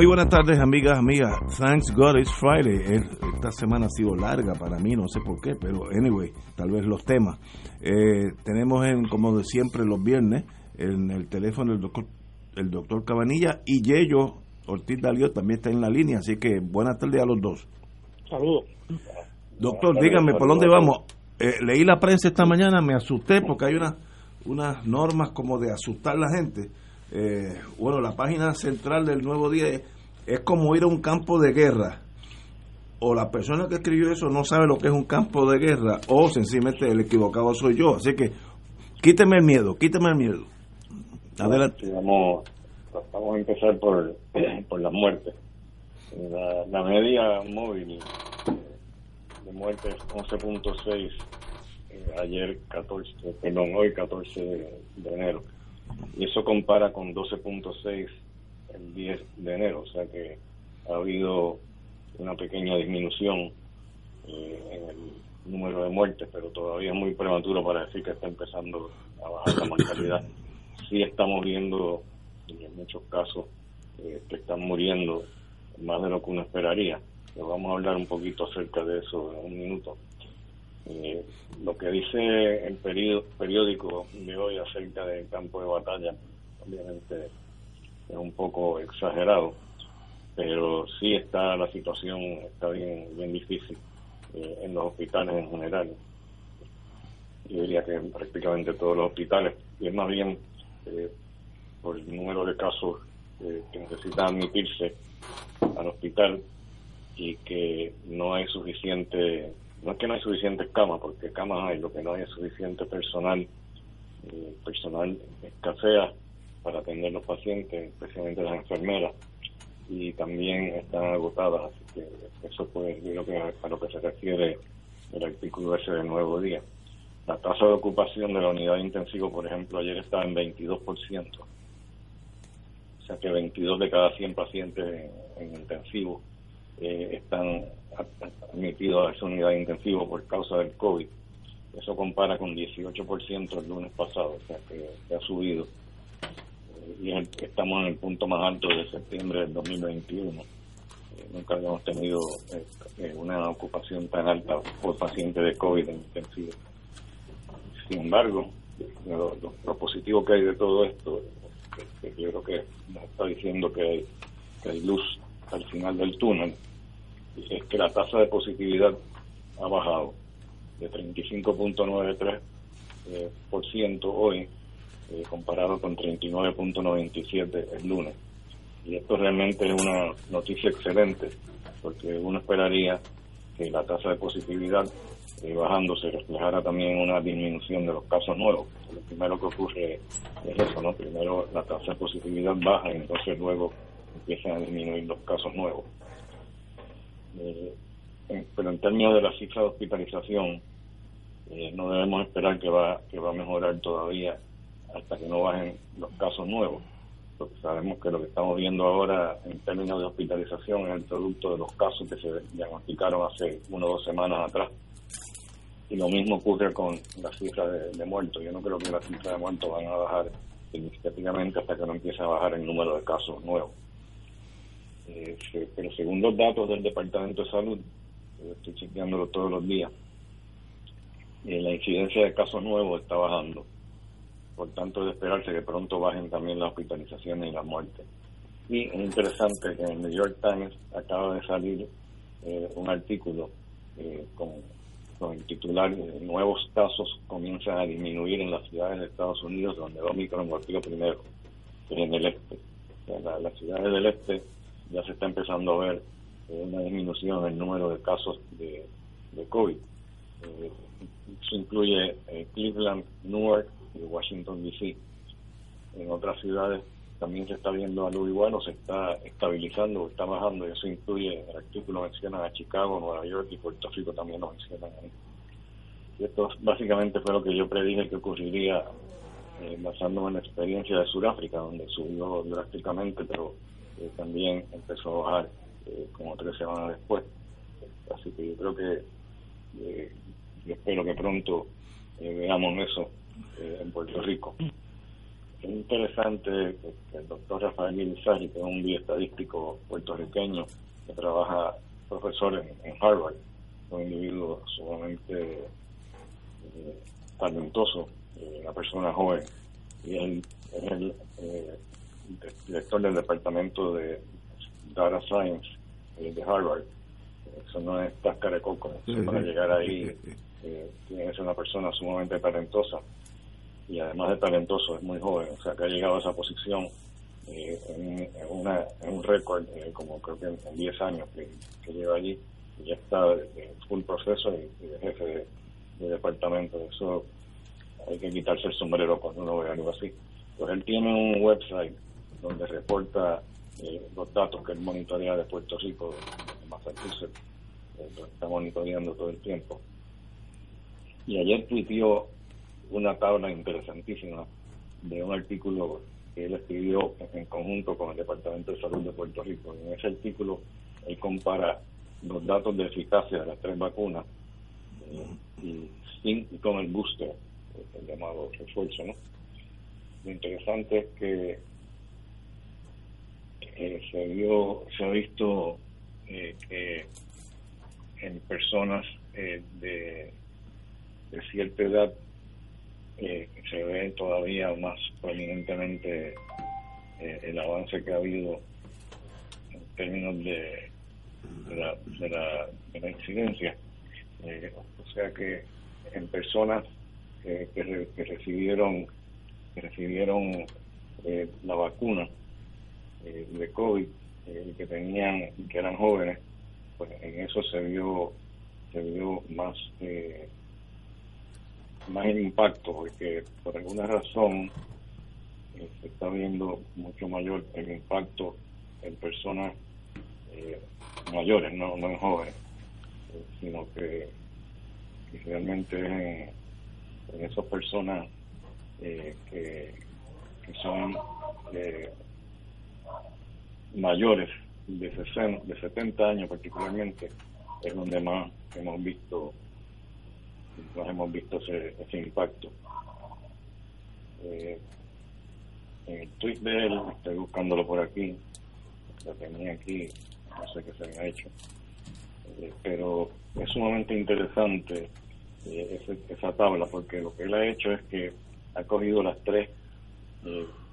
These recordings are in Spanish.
Muy buenas tardes, amigas, amigas. Thanks God it's Friday. Esta semana ha sido larga para mí, no sé por qué, pero anyway, tal vez los temas. Eh, tenemos, en, como de siempre, los viernes, en el teléfono el doctor, el doctor Cabanilla y Yello Ortiz Dalio también está en la línea, así que buenas tardes a los dos. Saludos. Doctor, dígame, ¿por dónde vamos? Eh, leí la prensa esta mañana, me asusté porque hay una, unas normas como de asustar a la gente. Eh, bueno, la página central del Nuevo Día es, como ir a un campo de guerra. O la persona que escribió eso no sabe lo que es un campo de guerra, o sencillamente el equivocado soy yo. Así que quíteme el miedo, quíteme el miedo. Adelante. Vamos, a empezar por, por las muertes. La, media móvil de muertes 11.6 eh, ayer 14, perdón, hoy 14 de, de enero y eso compara con 12.6 el 10 de enero, o sea que ha habido una pequeña disminución eh, en el número de muertes, pero todavía es muy prematuro para decir que está empezando a bajar la mortalidad. Sí estamos viendo en muchos casos eh, que están muriendo más de lo que uno esperaría. Pero vamos a hablar un poquito acerca de eso en un minuto. Lo que dice el periódico de hoy acerca del campo de batalla, obviamente es un poco exagerado, pero sí está la situación está bien bien difícil eh, en los hospitales en general. Yo diría que en prácticamente todos los hospitales, y es más bien eh, por el número de casos eh, que necesitan admitirse al hospital y que no hay suficiente no es que no hay suficientes camas, porque camas hay, lo que no hay es suficiente personal, eh, personal escasea para atender los pacientes, especialmente las enfermeras, y también están agotadas, así que eso puede lo que a lo que se refiere el artículo ese del nuevo día. La tasa de ocupación de la unidad de intensivo, por ejemplo, ayer estaba en 22%, o sea que 22 de cada 100 pacientes en, intensivo eh, están admitido a esa unidad de intensivo por causa del COVID. Eso compara con 18% el lunes pasado, o sea que, ha subido. Eh, y estamos en el punto más alto de septiembre del 2021. Eh, nunca habíamos tenido eh, una ocupación tan alta por pacientes de COVID en intensivo. Sin embargo, lo, positivo que hay de todo esto, que yo creo que nos está diciendo que hay luz al final del túnel, es que la tasa de positividad ha bajado de 35.93% eh, por ciento hoy, eh, comparado con 39.97 el lunes. Y esto realmente es una noticia excelente, porque uno esperaría que la tasa de positividad eh, bajando se reflejara también una disminución de los casos nuevos. Lo primero que ocurre es eso, ¿no? Primero la tasa de positividad baja y entonces luego empiezan a disminuir los casos nuevos. Eh, pero en términos de la cifra de hospitalización, eh, no debemos esperar que va, que va a mejorar todavía hasta que no bajen los casos nuevos. Porque sabemos que lo que estamos viendo ahora en términos de hospitalización es el producto de los casos que se diagnosticaron hace una o dos semanas atrás. Y lo mismo ocurre con la cifra de, muertos. Yo no creo que la cifra de muertos van a bajar significativamente hasta que no empiece a bajar el número de casos nuevos. Eh, pero según los datos del Departamento de Salud, estoy chequeándolo todos los días, eh, la incidencia de casos nuevos está bajando. por tanto de esperarse que pronto bajen también las hospitalizaciones y las muertes. Y es interesante que en el New York Times acaba de salir eh, un artículo eh, con, el titular Nuevos casos comienzan a disminuir en las ciudades de Estados Unidos donde Omicron golpeó primero, que es en el este. En las ciudades del este ya se está empezando a ver eh, una disminución en el número de casos de, COVID. eso incluye Cleveland, Newark y Washington, D.C. En otras ciudades también se está viendo algo igual o se está estabilizando o está bajando y eso incluye, el artículo menciona a Chicago, Nueva York y Puerto Rico también lo mencionan ahí. Y esto básicamente fue lo que yo predije que ocurriría eh, basándome en la experiencia de Sudáfrica, donde subió drásticamente, pero eh, también empezó a bajar eh, como tres semanas después. Así que yo creo que eh, yo espero que pronto veamos eso en Puerto Rico. Es interesante que el doctor Rafael Ilizari, que es un bioestadístico puertorriqueño que trabaja profesor en, Harvard, un individuo sumamente eh, talentoso, eh, una persona joven, y él el eh, director del departamento de Data Science de Harvard. Eso no es tasca de coco, para llegar ahí tiene que ser una persona sumamente talentosa y además de talentoso, es muy joven, o sea que ha llegado a esa posición eh, en, una, en un récord, eh, como creo que en 10 años que, lleva allí, y ya está en full proceso y, de jefe de, departamento. Eso hay que quitarse el sombrero cuando uno ve algo así. Pues él tiene un website donde reporta eh, los datos que él monitorea de Puerto Rico, de Massachusetts, lo está monitoreando todo el tiempo. Y ayer tuiteó una tabla interesantísima de un artículo que él escribió en conjunto con el Departamento de Salud de Puerto Rico. En ese artículo él compara los datos de eficacia de las tres vacunas eh, y, sin, con el booster, el llamado refuerzo. ¿no? Lo interesante es que se, vio, se ha visto eh, que en personas eh, de, cierta edad se ve todavía más prominentemente eh, el avance que ha habido en términos de, de, la, de, la, la incidencia. Eh, o sea que en personas que, que, recibieron que recibieron eh, la vacuna de COVID que tenían que eran jóvenes pues en eso se vio se vio más eh, más el impacto, porque por alguna razón eh, se está viendo mucho mayor el impacto en personas eh, mayores, no, no en jóvenes, eh, sino que, realmente es en, esas personas que, que, son mayores de, 60, de 70 años particularmente, es donde más hemos visto nos hemos visto ese, impacto. Eh, en el tweet de él, estoy buscándolo por aquí, lo tenía aquí, no sé qué se me ha hecho, eh, pero es sumamente interesante eh, esa tabla porque lo que él ha hecho es que ha cogido las tres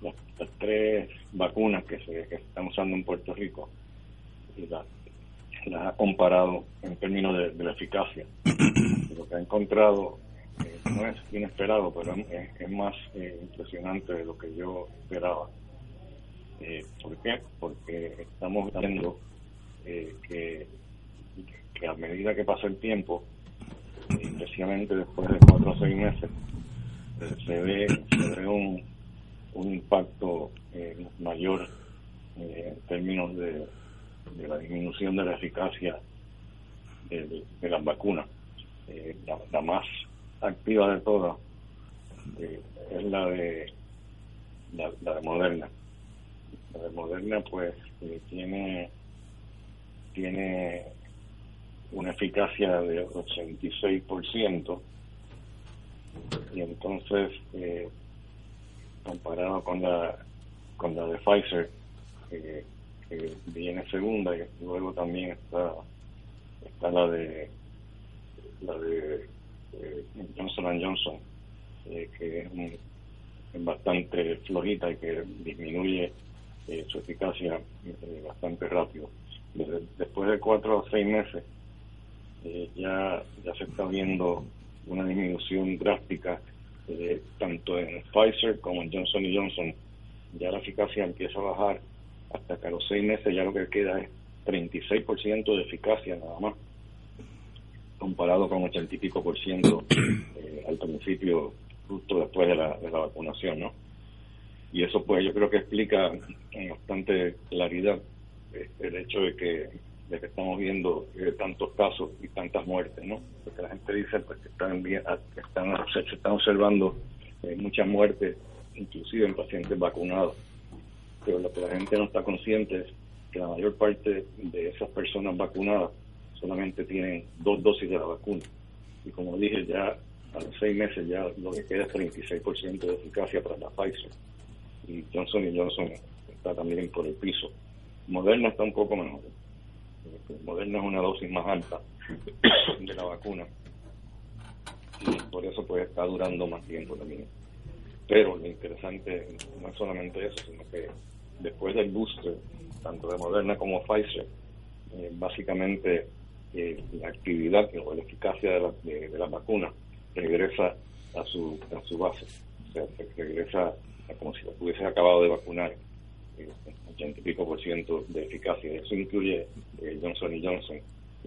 las, tres vacunas que se están usando en Puerto Rico las, ha comparado en términos de la eficacia lo que ha encontrado eh, no es inesperado, pero es, más eh, impresionante de lo que yo esperaba. Eh, ¿Por qué? Porque estamos viendo que, que a medida que pasa el tiempo, especialmente después de cuatro o seis meses, se ve, se ve un, un impacto mayor en términos de, de, la disminución de la eficacia de, las vacunas. Eh, la, más activa de todas eh, es la de la, de Moderna. La de Moderna pues eh, tiene tiene una eficacia de 86% y entonces comparado con la con la de Pfizer que viene segunda y luego también está está la de la de Johnson Johnson, eh, que es, bastante flojita y que disminuye eh, su eficacia eh, bastante rápido. después de cuatro o seis meses eh, ya, ya se está viendo una disminución drástica tanto en Pfizer como en Johnson Johnson. Ya la eficacia empieza a bajar hasta que a los seis meses ya lo que queda es 36% de eficacia nada más, comparado con 80 y pico por ciento al principio, justo después de la, de la vacunación, ¿no? y eso pues yo creo que explica con bastante claridad eh, el hecho de que, de que estamos viendo eh, tantos casos y tantas muertes, ¿no? Porque la gente dice pues, que están, ah, están se, están observando eh, muchas muertes, inclusive en pacientes vacunados, pero lo que la gente no está consciente es que la mayor parte de esas personas vacunadas solamente tienen dos dosis de la vacuna. Y como dije, ya a los seis meses ya lo que queda es 36% de eficacia para la Pfizer y Johnson Johnson está también por el piso. Moderna está un poco mejor. Moderna es una dosis más alta de la vacuna. Y por eso pues está durando más tiempo también. Pero lo interesante no es solamente eso, sino que después del booster, tanto de Moderna como Pfizer, eh, básicamente eh, la actividad o la eficacia de la, de, la vacuna regresa a su, a su base, o sea, regresa como si lo hubiese acabado de vacunar, 80 y pico por ciento de eficacia. Eso incluye eh, Johnson y Johnson,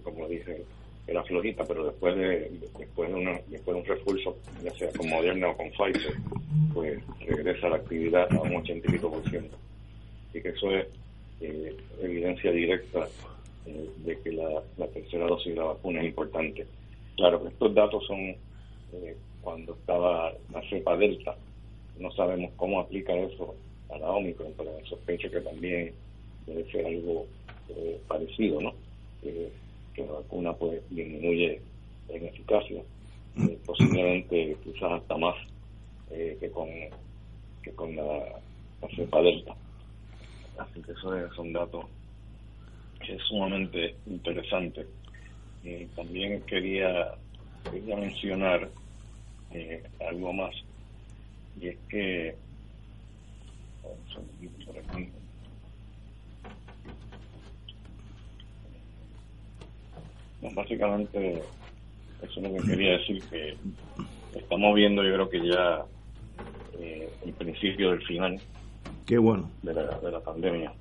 como dije, era flojita, pero después de después de, una, después de un refuerzo, ya sea con Moderna o con Pfizer, pues regresa la actividad a un 80 y pico por ciento. Así que eso es eh, evidencia directa eh, de que la, la, tercera dosis de la vacuna es importante. Claro, estos datos son cuando estaba la cepa delta, no sabemos cómo aplica eso a la Omicron, pero sospecho que también debe ser algo eh, parecido, ¿no? que la vacuna pues disminuye en eficacia, eh, posiblemente quizás hasta más eh, que con que con la, cepa delta. Así que eso es un dato que es sumamente interesante. también quería, quería mencionar algo más y es que básicamente eso es lo que quería decir que estamos viendo yo creo que ya eh, el principio del final qué bueno. de la, de la pandemia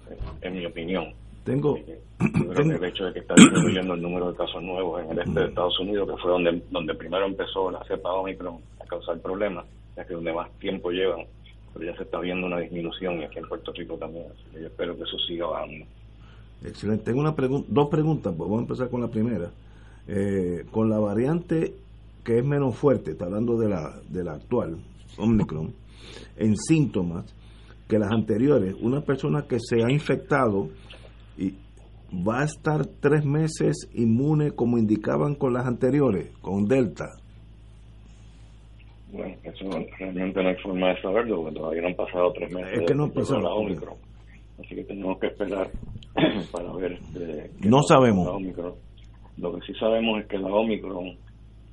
en mi opinión. Tengo, eh, el hecho de que está disminuyendo el número de casos nuevos en el este de Estados Unidos que fue donde donde primero empezó la cepa Omicron a causar problemas ya que donde más tiempo llevan, pero ya se está viendo una disminución y aquí en Puerto Rico también, yo espero que eso siga bajando. Excelente. Tengo una dos preguntas, pues vamos a empezar con la primera. Eh, con la variante que es menos fuerte, está hablando de la, de la actual, Omicron, en síntomas que las anteriores, una persona que se ha infectado y va a estar tres meses inmune como indicaban con las anteriores, con Delta. Bueno, eso realmente no hay forma de saberlo porque todavía no han pasado tres meses es que no de la Omicron. Así que tenemos que esperar para ver. Eh, no sabemos. Lo que sí sabemos es que la Omicron,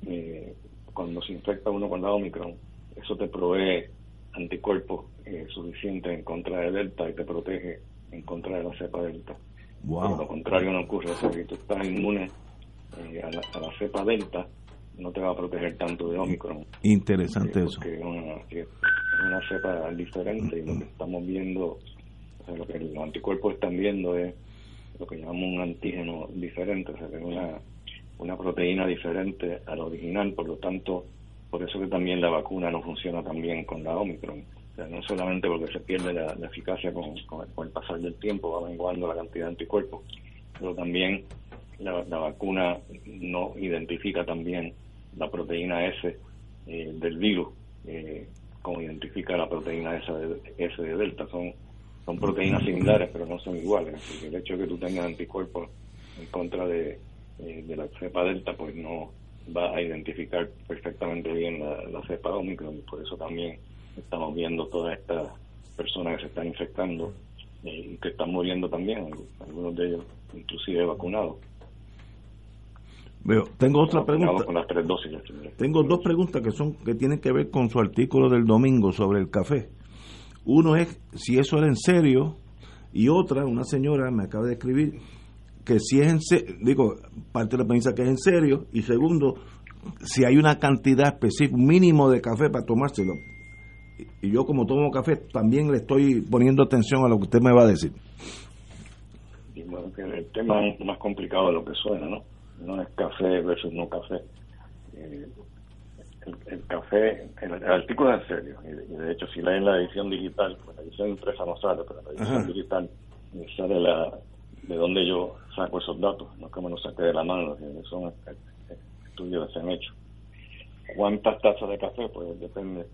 eh, cuando se infecta uno con la Omicron, eso te provee anticuerpos eh, suficientes en contra de Delta y te protege en contra de la cepa Delta. Wow. lo contrario no ocurre. O sea, que tú estás inmune eh, a, la, a la cepa Delta no te va a proteger tanto de Omicron. Interesante eso. Porque es una, cepa diferente y lo que estamos viendo, o sea, lo que los anticuerpos están viendo es lo que llamamos un antígeno diferente, o sea, que es una, una proteína diferente a la original, por lo tanto, por eso que también la vacuna no funciona tan bien con la Omicron. O sea, no solamente porque se pierde la, eficacia con, con, el pasar del tiempo, va menguando la cantidad de anticuerpos, pero también la, la vacuna no identifica también la proteína S eh, del virus, eh, como identifica la proteína S de, S de delta. Son, son proteínas similares, pero no son iguales. Así que el hecho de que tú tengas anticuerpos en contra de, eh, de la cepa delta, pues no va a identificar perfectamente bien la, cepa Omicron. Y por eso también estamos viendo todas estas personas que se están infectando y que están muriendo también, algunos de ellos inclusive vacunados. Veo, tengo otra pregunta. Tengo dos preguntas que son que tienen que ver con su artículo del domingo sobre el café. Uno es si eso era en serio y otra, una señora me acaba de escribir que si es en serio, digo, parte de la prensa que es en serio y segundo, si hay una cantidad específica, mínimo de café para tomárselo. Y yo como tomo café también le estoy poniendo atención a lo que usted me va a decir. bueno, que el tema es más complicado de lo que suena, ¿no? No es café versus no café. Eh, el, café, el, artículo es en serio, y, de hecho si leen la edición digital, pues la edición impresa no sale, pero la edición digital sale la, de donde yo saco esos datos, no que me los saque de la mano, son estudios que se han hecho. ¿Cuántas tazas de café? Pues depende.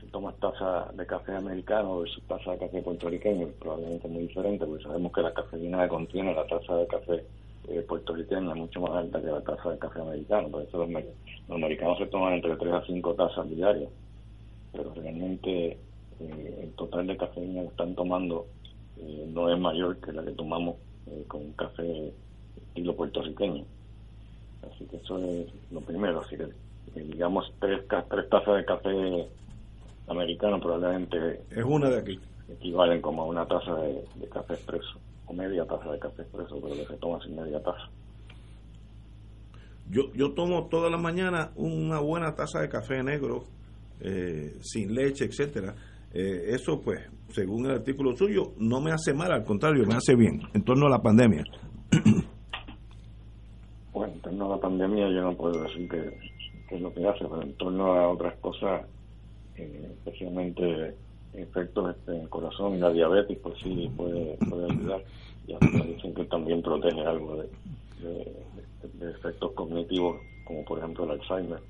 Si tomas taza de café americano versus taza de café puertorriqueño, probablemente muy diferente, porque sabemos que la cafeína que contiene la taza de café eh, puertorriqueña mucho más alta que la taza de café americano. Por eso los, los americanos se toman entre 3 a 5 tazas diarias. Pero realmente eh, el total de cafeína que están tomando eh, no es mayor que la que tomamos eh, con café estilo puertorriqueño. Así que eso es lo primero. Así que, digamos, tres, tres tazas de café americano probablemente es una de aquí equivalen como a una taza de, café expreso o media taza de café expreso pero que se toma sin media taza. Yo yo tomo toda la mañana una buena taza de café negro eh, sin leche etcétera. Eh, eso pues según el artículo suyo no me hace mal al contrario me hace bien en torno a la pandemia. Bueno en torno a la pandemia yo no puedo decir que, es lo que hace pero en torno a otras cosas eh, especialmente efectos este, en el corazón y la diabetes, pues sí puede, ayudar. Y dicen que también protege algo de, efectos cognitivos, como por ejemplo el Alzheimer.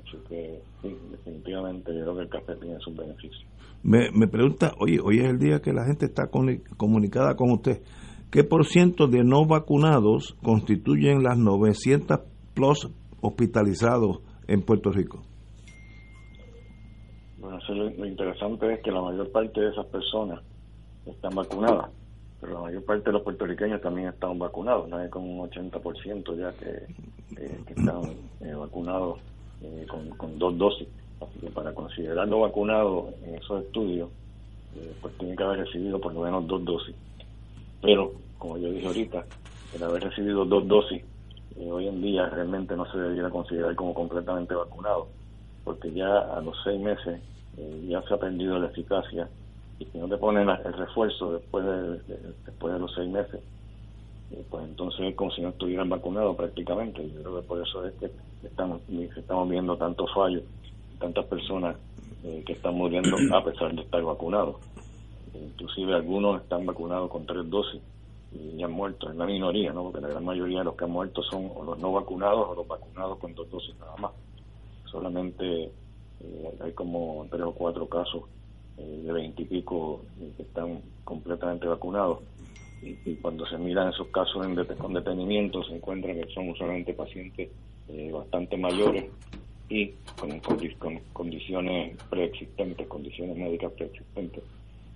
Así que sí, definitivamente creo que el café tiene sus beneficios. Me, me pregunta, oye, hoy es el día que la gente está comunicada con usted. ¿Qué por ciento de no vacunados constituyen las 900 plus hospitalizados en Puerto Rico? Bueno, lo, interesante es que la mayor parte de esas personas están vacunadas, pero la mayor parte de los puertorriqueños también están vacunados, hay como un 80% ya que, eh, están eh, vacunados eh, con, dos dosis. Así que para considerarlo vacunado en esos estudios, pues tienen que haber recibido por lo menos dos dosis. Pero, como yo dije ahorita, el haber recibido dos dosis hoy en día realmente no se debería considerar como completamente vacunado, porque ya a los seis meses eh, ya se ha perdido la eficacia y si no te ponen el refuerzo después de, después de los seis meses, eh, pues entonces es como si no estuvieran vacunados prácticamente. Yo creo que por eso es que estamos, estamos viendo tantos fallos, tantas personas eh, que están muriendo a pesar de estar vacunados. Inclusive algunos están vacunados con tres dosis y ya han muerto, es la minoría, ¿no? porque la gran mayoría de los que han muerto son o los no vacunados o los vacunados con dos dosis nada más. Solamente eh, hay como tres o cuatro casos eh, de veintipico eh, que están completamente vacunados. Y, cuando se miran esos casos en con detenimiento, se encuentra que son usualmente pacientes bastante mayores y con, con, condiciones preexistentes, condiciones médicas preexistentes,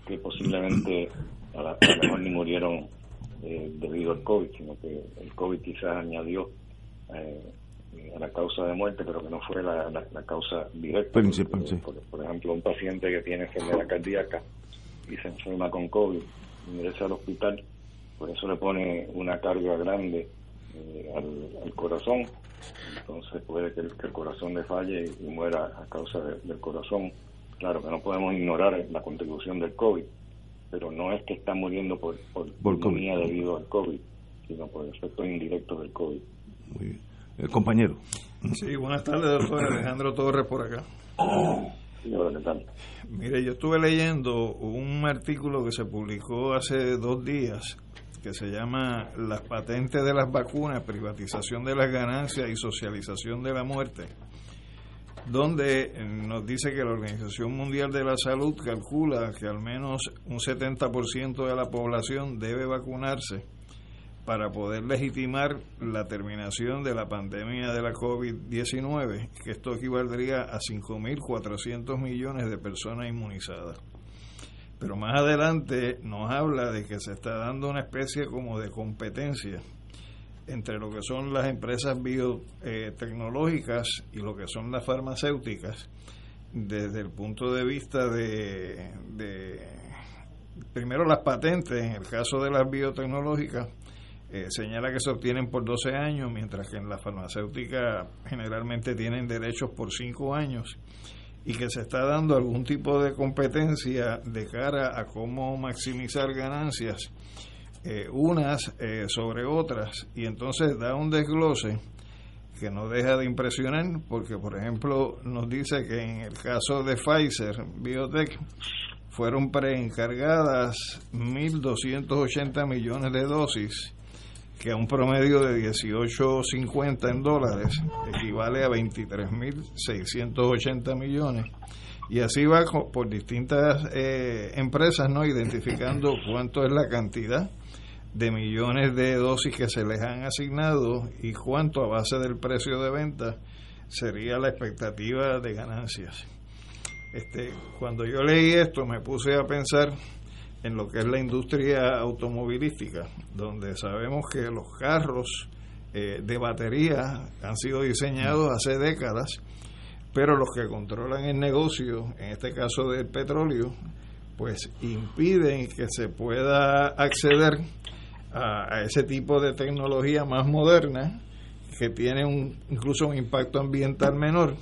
que posiblemente a, la, lo mejor ni murieron debido al COVID, sino que el COVID quizás añadió a la causa de muerte, pero que no fue la, la, causa directa. Principal, por, ejemplo, un paciente que tiene enfermedad cardíaca y se enferma con COVID, ingresa al hospital, por eso le pone una carga grande eh, al, corazón, entonces puede que el, corazón le falle y, muera a causa del corazón. Claro que no podemos ignorar la contribución del COVID, pero no es que está muriendo por, por, por debido al COVID, sino por efectos indirectos del COVID. Muy bien el compañero. Sí, buenas tardes, doctor Alejandro Torres por acá. Mire, yo estuve leyendo un artículo que se publicó hace dos días que se llama Las patentes de las vacunas, privatización de las ganancias y socialización de la muerte, donde nos dice que la Organización Mundial de la Salud calcula que al menos un 70% de la población debe vacunarse para poder legitimar la terminación de la pandemia de la COVID-19, que esto equivaldría a 5.400 millones de personas inmunizadas. Pero más adelante nos habla de que se está dando una especie como de competencia entre lo que son las empresas biotecnológicas y lo que son las farmacéuticas desde el punto de vista de, primero las patentes, en el caso de las biotecnológicas, eh, señala que se obtienen por 12 años, mientras que en la farmacéutica generalmente tienen derechos por 5 años y que se está dando algún tipo de competencia de cara a cómo maximizar ganancias eh, unas eh, sobre otras y entonces da un desglose que no deja de impresionar porque por ejemplo nos dice que en el caso de Pfizer Biotech fueron preencargadas 1.280 millones de dosis que a un promedio de 18.50 en dólares equivale a 23.680 millones y así va por distintas eh, empresas no identificando cuánto es la cantidad de millones de dosis que se les han asignado y cuánto a base del precio de venta sería la expectativa de ganancias. Este, cuando yo leí esto me puse a pensar en lo que es la industria automovilística, donde sabemos que los carros eh, de batería han sido diseñados hace décadas, pero los que controlan el negocio, en este caso del petróleo, pues impiden que se pueda acceder a, ese tipo de tecnología más moderna que tiene un, incluso un impacto ambiental menor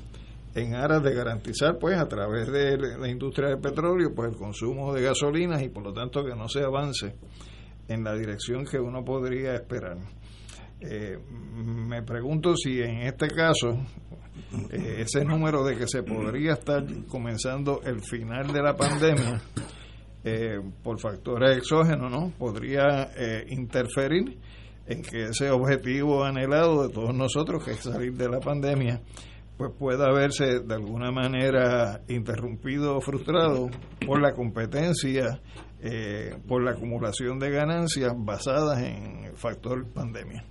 en aras de garantizar pues a través de la industria del petróleo pues el consumo de gasolinas y por lo tanto que no se avance en la dirección que uno podría esperar. Eh, me pregunto si en este caso eh, ese número de que se podría estar comenzando el final de la pandemia eh, por factores exógenos, ¿no? Podría interferir en que ese objetivo anhelado de todos nosotros, que es salir de la pandemia, pues pueda verse de alguna manera interrumpido o frustrado por la competencia, eh, por la acumulación de ganancias basadas en el factor pandemia.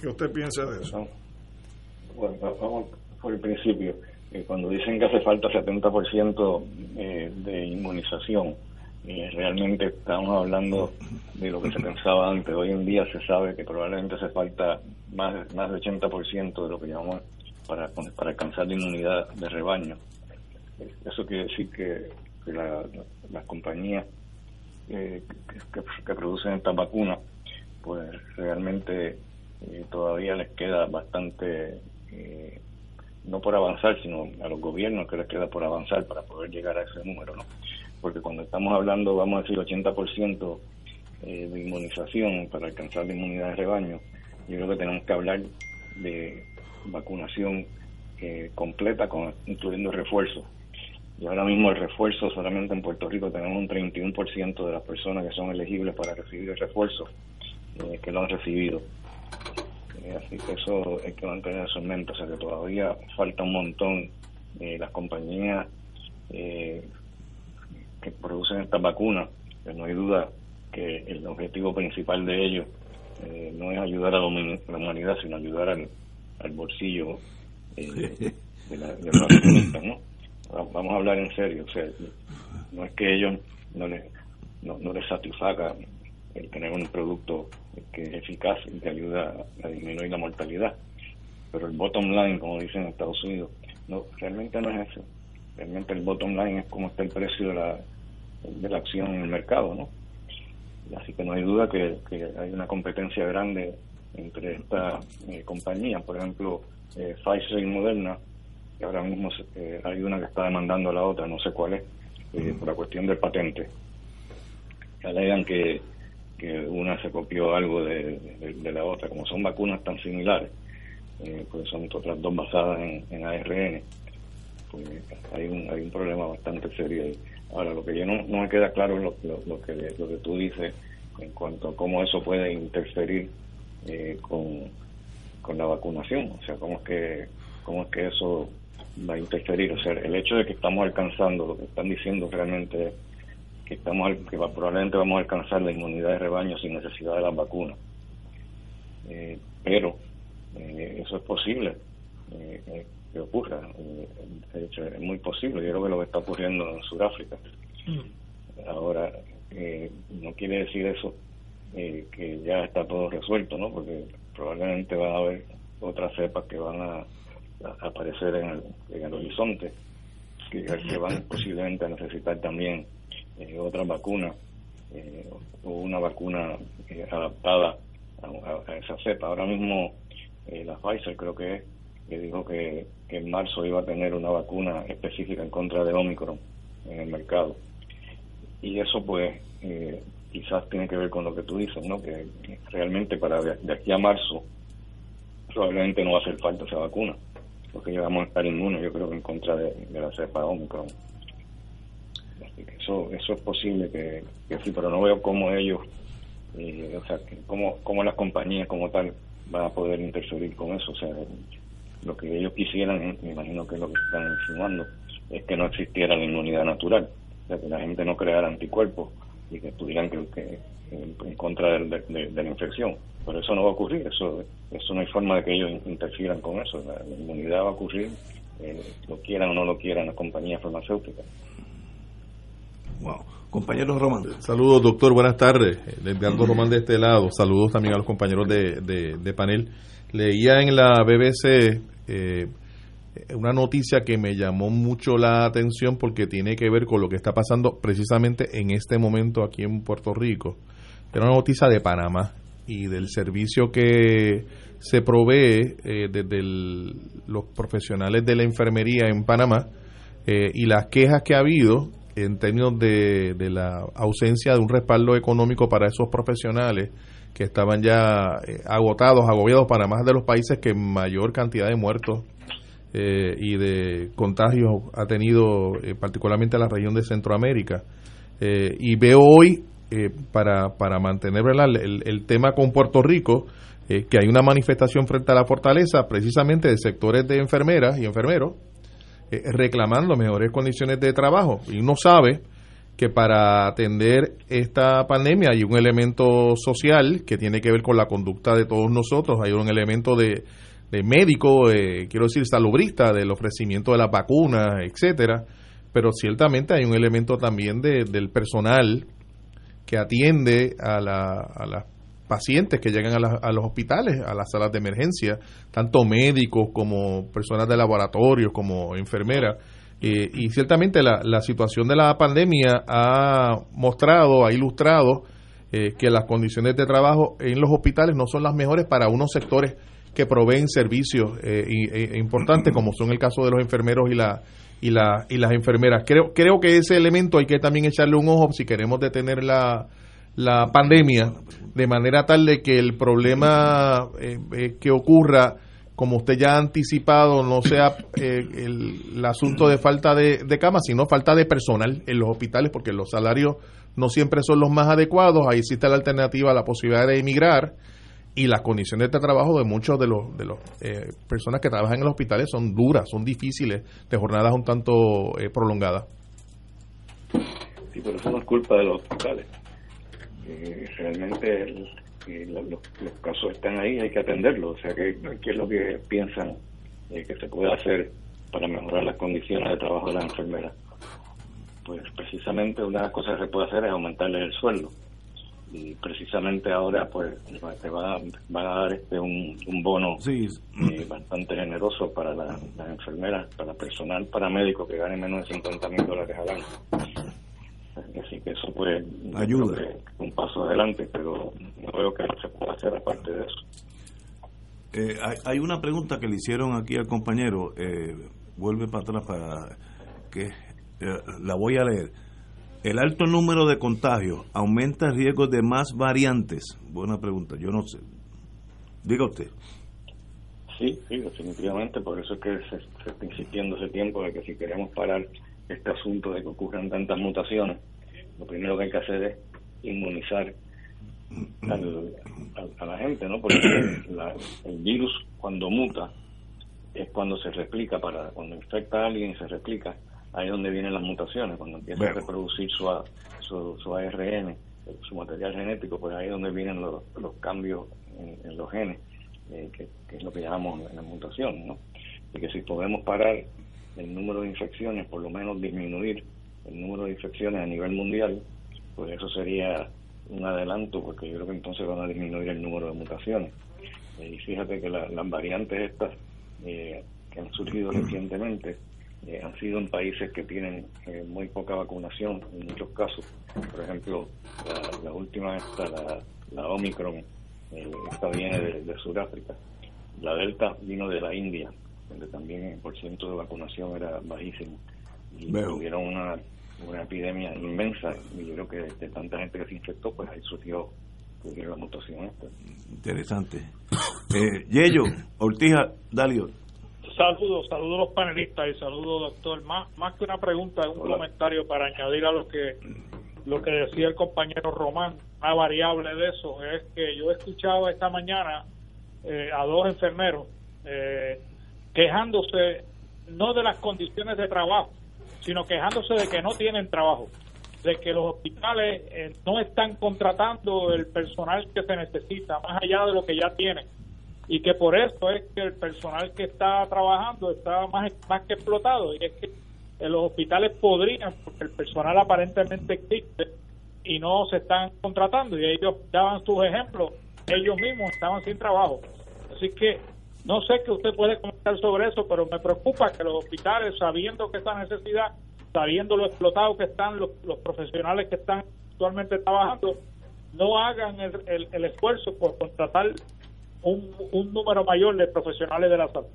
¿Qué usted piensa de eso? Bueno, vamos por el principio. Eh, cuando dicen que hace falta 70% eh, de inmunización, eh, realmente estamos hablando de lo que se pensaba antes. Hoy en día se sabe que probablemente hace falta más, más del 80% de lo que llamamos para, para alcanzar la inmunidad de rebaño. Eso quiere decir que, las compañías eh, que, producen estas vacunas, pues realmente eh, todavía les queda bastante, eh, no por avanzar, sino a los gobiernos que les queda por avanzar para poder llegar a ese número, ¿no? Porque cuando estamos hablando, vamos a decir, 80% de inmunización para alcanzar la inmunidad de rebaño, yo creo que tenemos que hablar de vacunación eh, completa, con, incluyendo refuerzo. Y ahora mismo el refuerzo, solamente en Puerto Rico tenemos un 31% de las personas que son elegibles para recibir el refuerzo eh, que lo han recibido. Eh, así que eso hay que mantener eso en mente, o sea que todavía falta un montón. las compañías que producen estas vacunas, pues no hay duda que el objetivo principal de ellos no es ayudar a la humanidad, sino ayudar al, al bolsillo eh, de, la, de ¿no? Vamos a hablar en serio, o sea, no es que ellos no les, no, les satisfaga el tener un producto que es eficaz y que ayuda a disminuir la mortalidad, pero el bottom line, como dicen en Estados Unidos, no realmente no es eso. Realmente el bottom line es cómo está el precio de la, de la acción en el mercado, ¿no? Así que no hay duda que, que hay una competencia grande entre estas eh, compañías, por ejemplo, eh, Pfizer y Moderna, que ahora mismo eh, hay una que está demandando a la otra, no sé cuál es, por la cuestión del patente. Alegan que, que una se copió algo de, la otra, como son vacunas tan similares, pues son otras dos basadas en, ARN, pues hay un, hay un problema bastante serio ahí. Ahora, lo que yo no, no me queda claro es lo, lo, que, lo que tú dices en cuanto a cómo eso puede interferir eh, con, con la vacunación, o sea, cómo es que cómo es que eso va a interferir, o sea, el hecho de que estamos alcanzando, lo que están diciendo realmente que estamos que probablemente vamos a alcanzar la inmunidad de rebaño sin necesidad de las vacunas, eh, pero eh, eso es posible que ocurra, de hecho es muy posible, yo creo que lo que está ocurriendo en Sudáfrica. Mm. Ahora, no quiere decir eso eh, que ya está todo resuelto, ¿no? Porque probablemente va a haber otras cepas que van a, aparecer en el, en el horizonte, que, que van posiblemente a necesitar también eh, otra vacuna eh, o una vacuna eh, adaptada a, esa cepa. Ahora mismo eh, la Pfizer creo que es, que dijo que, que, en marzo iba a tener una vacuna específica en contra de Omicron en el mercado. Y eso pues eh, quizás tiene que ver con lo que tú dices, ¿no? Que realmente para de, aquí a marzo probablemente no va a hacer falta esa vacuna, porque ya vamos a estar inmunes, yo creo que en contra de, la cepa Omicron. Eso, eso es posible que, sí, pero no veo cómo ellos, eh, o sea, cómo, cómo las compañías como tal van a poder interferir con eso. O sea, lo que ellos quisieran, me imagino que es lo que están insinuando, es que no existiera la inmunidad natural, o sea, que la gente no creara anticuerpos y que estuvieran que, en, contra de, la infección. Pero eso no va a ocurrir, eso, eso no hay forma de que ellos interfieran con eso. La, inmunidad va a ocurrir, eh, lo quieran o no lo quieran las compañías farmacéuticas. Wow. Compañero Román. Saludos, doctor. Buenas tardes. Edgardo Román de este lado. Saludos también a los compañeros de, panel. Leía en la BBC eh, una noticia que me llamó mucho la atención porque tiene que ver con lo que está pasando precisamente en este momento aquí en Puerto Rico. Era una noticia de Panamá y del servicio que se provee eh, desde los profesionales de la enfermería en Panamá eh, y las quejas que ha habido en términos de, la ausencia de un respaldo económico para esos profesionales que estaban ya eh, agotados, agobiados para más de los países que mayor cantidad de muertos eh, y de contagios ha tenido, eh, particularmente la región de Centroamérica. y veo hoy, para, para mantener el, el, tema con Puerto Rico, que hay una manifestación frente a la fortaleza precisamente de sectores de enfermeras y enfermeros eh, reclamando mejores condiciones de trabajo. Y uno sabe que para atender esta pandemia hay un elemento social que tiene que ver con la conducta de todos nosotros, hay un elemento de, médico, eh, quiero decir, salubrista, del ofrecimiento de las vacunas, etcétera, pero ciertamente hay un elemento también de, del personal que atiende a, la, las pacientes que llegan a, los hospitales, a las salas de emergencia, tanto médicos como personas de laboratorios, como enfermeras. Eh, y ciertamente la, la, situación de la pandemia ha mostrado, ha ilustrado eh, que las condiciones de trabajo en los hospitales no son las mejores para unos sectores que proveen servicios eh, e importantes, como son el caso de los enfermeros y la y, la, y las enfermeras. Creo, creo que ese elemento hay que también echarle un ojo si queremos detener la, la pandemia de manera tal de que el problema eh, eh, que ocurra como usted ya ha anticipado, no sea eh, el, asunto de falta de, de camas, sino falta de personal en los hospitales, porque los salarios no siempre son los más adecuados. Ahí existe la alternativa, la posibilidad de emigrar y las condiciones de trabajo de muchos de los de las personas que trabajan en los hospitales son duras, son difíciles, de jornadas un tanto prolongadas. Sí, pero eso no es culpa de los hospitales realmente los, casos están ahí, hay que atenderlos. O sea, ¿qué, qué es lo que piensan eh, que se puede hacer para mejorar las condiciones de trabajo de las enfermeras? Pues precisamente una de las cosas que se puede hacer es aumentarles el sueldo. Y precisamente ahora pues te va, van a dar este un, bono eh, bastante generoso para las enfermeras, para personal paramédico que gane menos de 50 mil dólares al año Así que eso puede ayuda un paso adelante, pero no veo que se pueda hacer aparte de eso. Eh, hay, una pregunta que le hicieron aquí al compañero, eh, vuelve para atrás para que eh, la voy a leer. ¿El alto número de contagios aumenta el riesgo de más variantes? Buena pregunta, yo no sé. Diga usted. Sí, sí, definitivamente, por eso es que se, se está insistiendo ese tiempo de que si queremos parar este asunto de que ocurran tantas mutaciones, lo primero que hay que hacer es inmunizar a la gente, ¿no? Porque el virus cuando muta es cuando se replica, para cuando infecta a alguien y se replica, ahí es donde vienen las mutaciones, cuando empieza a reproducir su, su, su, ARN, su material genético, pues ahí es donde vienen los, los cambios en, los genes, eh, que, que, es lo que llamamos la mutación, ¿no? Y que si podemos parar el número de infecciones, por lo menos disminuir el número de infecciones a nivel mundial, pues eso sería un adelanto porque yo creo que entonces van a disminuir el número de mutaciones. y fíjate que las variantes estas que han surgido recientemente eh, han sido en países que tienen eh, muy poca vacunación en muchos casos. Por ejemplo, la, última esta, la, Omicron, eh, esta viene de, Sudáfrica. La Delta vino de la India, donde también el porcentaje de vacunación era bajísimo. Y tuvieron una, una epidemia inmensa. Y yo creo que de tanta gente que se infectó, pues ahí surgió, la mutación esta. Interesante. Eh, Yello, Ortiz, Dalio. Saludos, saludos a los panelistas y saludos, doctor. Más, más que una pregunta, un comentario para añadir a lo que lo que decía el compañero Román. Una variable de eso es que yo he escuchado esta mañana eh, a dos enfermeros eh, quejándose no de las condiciones de trabajo, sino quejándose de que no tienen trabajo, de que los hospitales eh, no están contratando el personal que se necesita, más allá de lo que ya tienen y que por eso es que el personal que está trabajando está más, más que explotado y es que en los hospitales podrían, porque el personal aparentemente existe y no se están contratando y ellos daban sus ejemplos, ellos mismos estaban sin trabajo. Así que no sé qué usted puede comentar sobre eso, pero me preocupa que los hospitales, sabiendo que esta necesidad, sabiendo lo explotado que están los, los profesionales que están actualmente trabajando, no hagan el, el, el esfuerzo por contratar un, número mayor de profesionales de la salud.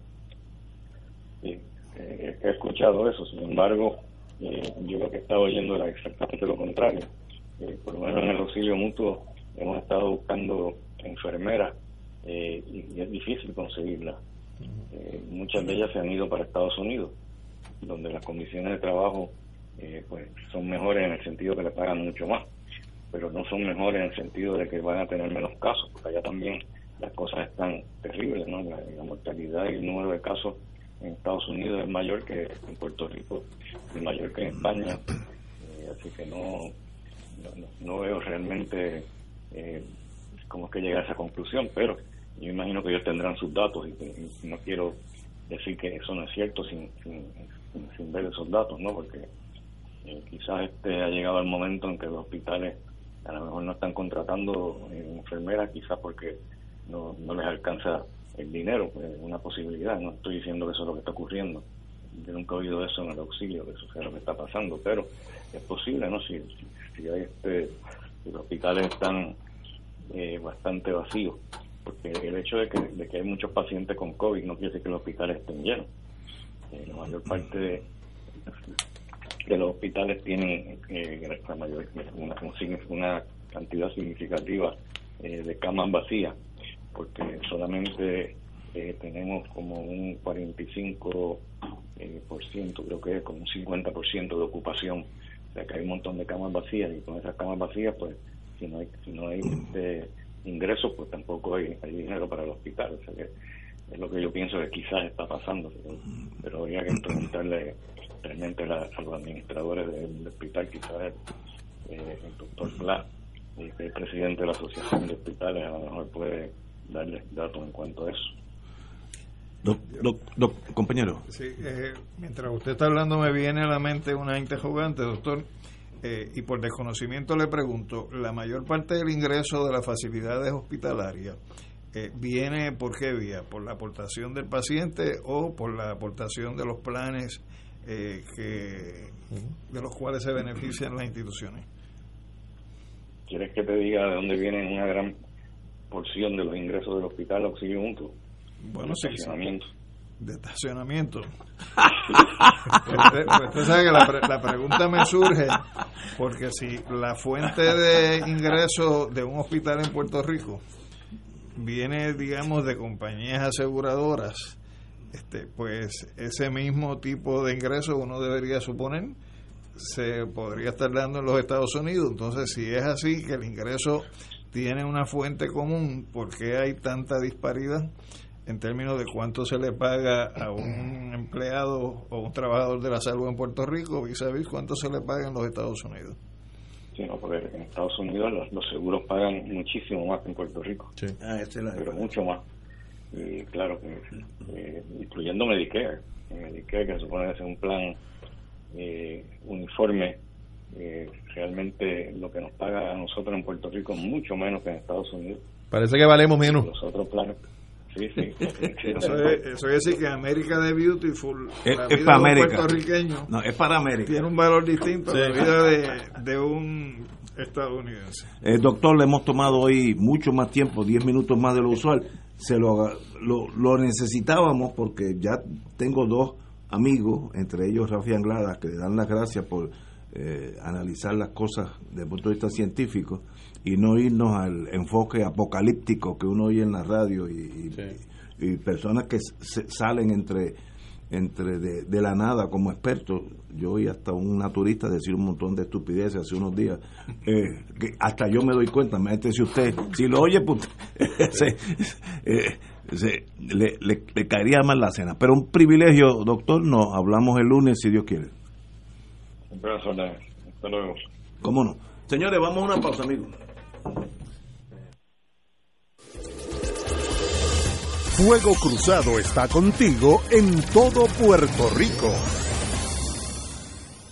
Sí, eh, he escuchado eso, sin embargo, eh, yo lo que he estado oyendo era exactamente lo contrario. Eh, por lo menos en el auxilio mutuo hemos estado buscando enfermeras y, es difícil conseguirlas. muchas de ellas se han ido para Estados Unidos, donde las condiciones de trabajo pues son mejores en el sentido que le pagan mucho más, pero no son mejores en el sentido de que van a tener menos casos, porque allá también las cosas están terribles, ¿no? La, mortalidad y el número de casos en Estados Unidos es mayor que en Puerto Rico, es mayor que en España, eh, así que no, no, veo realmente eh, cómo es que llega a esa conclusión, pero yo imagino que ellos tendrán sus datos y, no quiero decir que eso no es cierto sin, sin, ver esos datos, ¿no? Porque eh, quizás este ha llegado el momento en que los hospitales a lo mejor no están contratando enfermeras, quizás porque no, no les alcanza el dinero, pues, es una posibilidad, no estoy diciendo que eso es lo que está ocurriendo, yo nunca he oído eso en el auxilio, que eso sea lo que está pasando, pero es posible, ¿no? Si, si, hay este, los hospitales están eh, bastante vacíos, porque el hecho de que, de que hay muchos pacientes con COVID no quiere decir que los hospitales estén llenos. Eh, la mayor parte de, los hospitales tienen eh, una, una cantidad significativa de camas vacías porque solamente eh, tenemos como un 45 eh, por ciento, creo que es como un 50 por ciento de ocupación, o sea que hay un montón de camas vacías y con esas camas vacías pues si no hay si no hay este, ingresos pues tampoco hay, dinero para el hospital, o sea que es lo que yo pienso que quizás está pasando, pero, habría que preguntarle realmente a los administradores del, hospital, quizás eh, el doctor Pla, el presidente de la Asociación de Hospitales, a lo mejor puede darles datos en cuanto a eso. compañero. Sí, eh, mientras usted está hablando me viene a la mente una interrogante, doctor, eh, y por desconocimiento le pregunto, la mayor parte del ingreso de las facilidades hospitalarias eh, viene por qué vía, por la aportación del paciente o por la aportación de los planes que de los cuales se benefician las instituciones. ¿Quieres que te diga de dónde viene una gran porción de los ingresos del hospital auxilio mutuo. Bueno, sí. Estacionamiento. De estacionamiento. usted, sabe que la, la, pregunta me surge porque si la fuente de ingresos de un hospital en Puerto Rico viene, digamos, de compañías aseguradoras, este, pues ese mismo tipo de ingresos uno debería suponer se podría estar dando en los Estados Unidos. Entonces, si es así, que el ingreso tiene una fuente común, ¿por qué hay tanta disparidad en términos de cuánto se le paga a un empleado o un trabajador de la salud en Puerto Rico vis a vis cuánto se le paga en los Estados Unidos? Sí, no, porque en Estados Unidos los, seguros pagan muchísimo más que en Puerto Rico. Sí. Ah, pero mucho más. Y claro, que, eh, incluyendo Medicare. Medicare, que supone que es un plan eh, uniforme Eh, realmente lo que nos paga a nosotros en Puerto Rico es mucho menos que en Estados Unidos. Parece que valemos menos. Los otros planes. Sí, sí. eso, es, eso es decir que América de Beautiful, es, la es vida para de un América. puertorriqueño, No, es para América. tiene un valor distinto Sí. a la vida de, de un estadounidense. Eh, doctor, le hemos tomado hoy mucho más tiempo, 10 minutos más de lo usual. Se lo, lo, lo necesitábamos porque ya tengo dos amigos, entre ellos Rafi Anglada, que le dan las gracias por eh, analizar las cosas desde el punto de vista científico y no irnos al enfoque apocalíptico que uno oye en la radio y, y- Sí. y personas que se- salen entre entre de, de la nada como expertos. Yo oí hasta un naturista decir un montón de estupideces hace unos días, eh, que hasta yo me doy cuenta, mete si usted, si lo oye, pues, se- eh, se- le, le- le caería mal la cena. Pero un privilegio, doctor, nos hablamos el lunes si Dios quiere. Un abrazo. Hasta luego. ¿Cómo no? Señores, vamos a una pausa, amigos. Fuego Cruzado está contigo en todo Puerto Rico.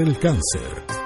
el cáncer.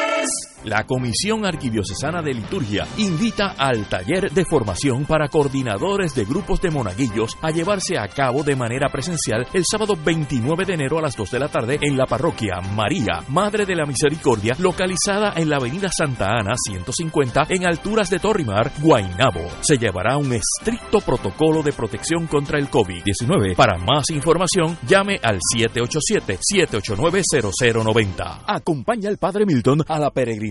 La Comisión Arquidiocesana de Liturgia invita al taller de formación para coordinadores de grupos de monaguillos a llevarse a cabo de manera presencial el sábado 29 de enero a las 2 de la tarde en la parroquia María, Madre de la Misericordia, localizada en la avenida Santa Ana 150 en alturas de Torrimar, Guaynabo. Se llevará un estricto protocolo de protección contra el COVID-19. Para más información, llame al 787-789-0090. Acompaña al Padre Milton a la peregrinación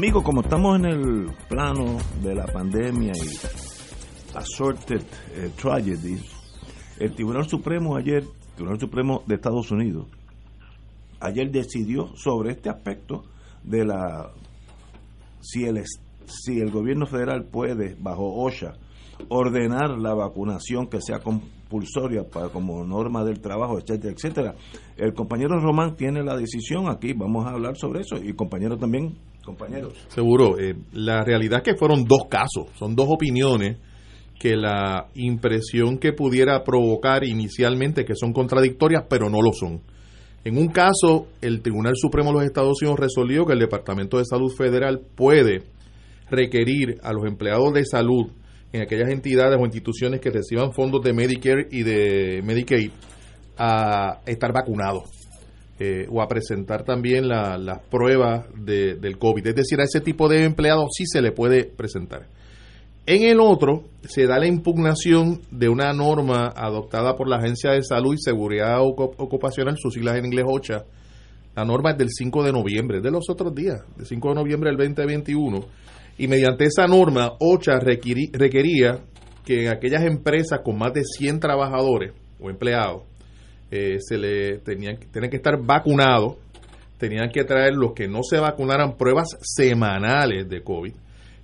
Amigos, como estamos en el plano de la pandemia y assorted eh, tragedies, el Tribunal Supremo ayer, Tribunal Supremo de Estados Unidos, ayer decidió sobre este aspecto de la si el si el gobierno federal puede bajo OSHA ordenar la vacunación que sea compulsoria para, como norma del trabajo, etcétera, etcétera. El compañero Román tiene la decisión aquí, vamos a hablar sobre eso, y compañero también, compañeros. Seguro, eh, la realidad es que fueron dos casos, son dos opiniones que la impresión que pudiera provocar inicialmente que son contradictorias, pero no lo son. En un caso, el Tribunal Supremo de los Estados Unidos resolvió que el Departamento de Salud Federal puede requerir a los empleados de salud en aquellas entidades o instituciones que reciban fondos de Medicare y de Medicaid a estar vacunados eh, o a presentar también las pruebas de, del COVID. Es decir, a ese tipo de empleados sí se le puede presentar. En el otro, se da la impugnación de una norma adoptada por la Agencia de Salud y Seguridad Ocupacional, sus siglas en inglés OCHA. La norma es del 5 de noviembre, de los otros días, del 5 de noviembre del 2021. Y mediante esa norma, OCHA requería que en aquellas empresas con más de 100 trabajadores o empleados, eh, se le tenían, tenían que estar vacunados, tenían que traer los que no se vacunaran pruebas semanales de COVID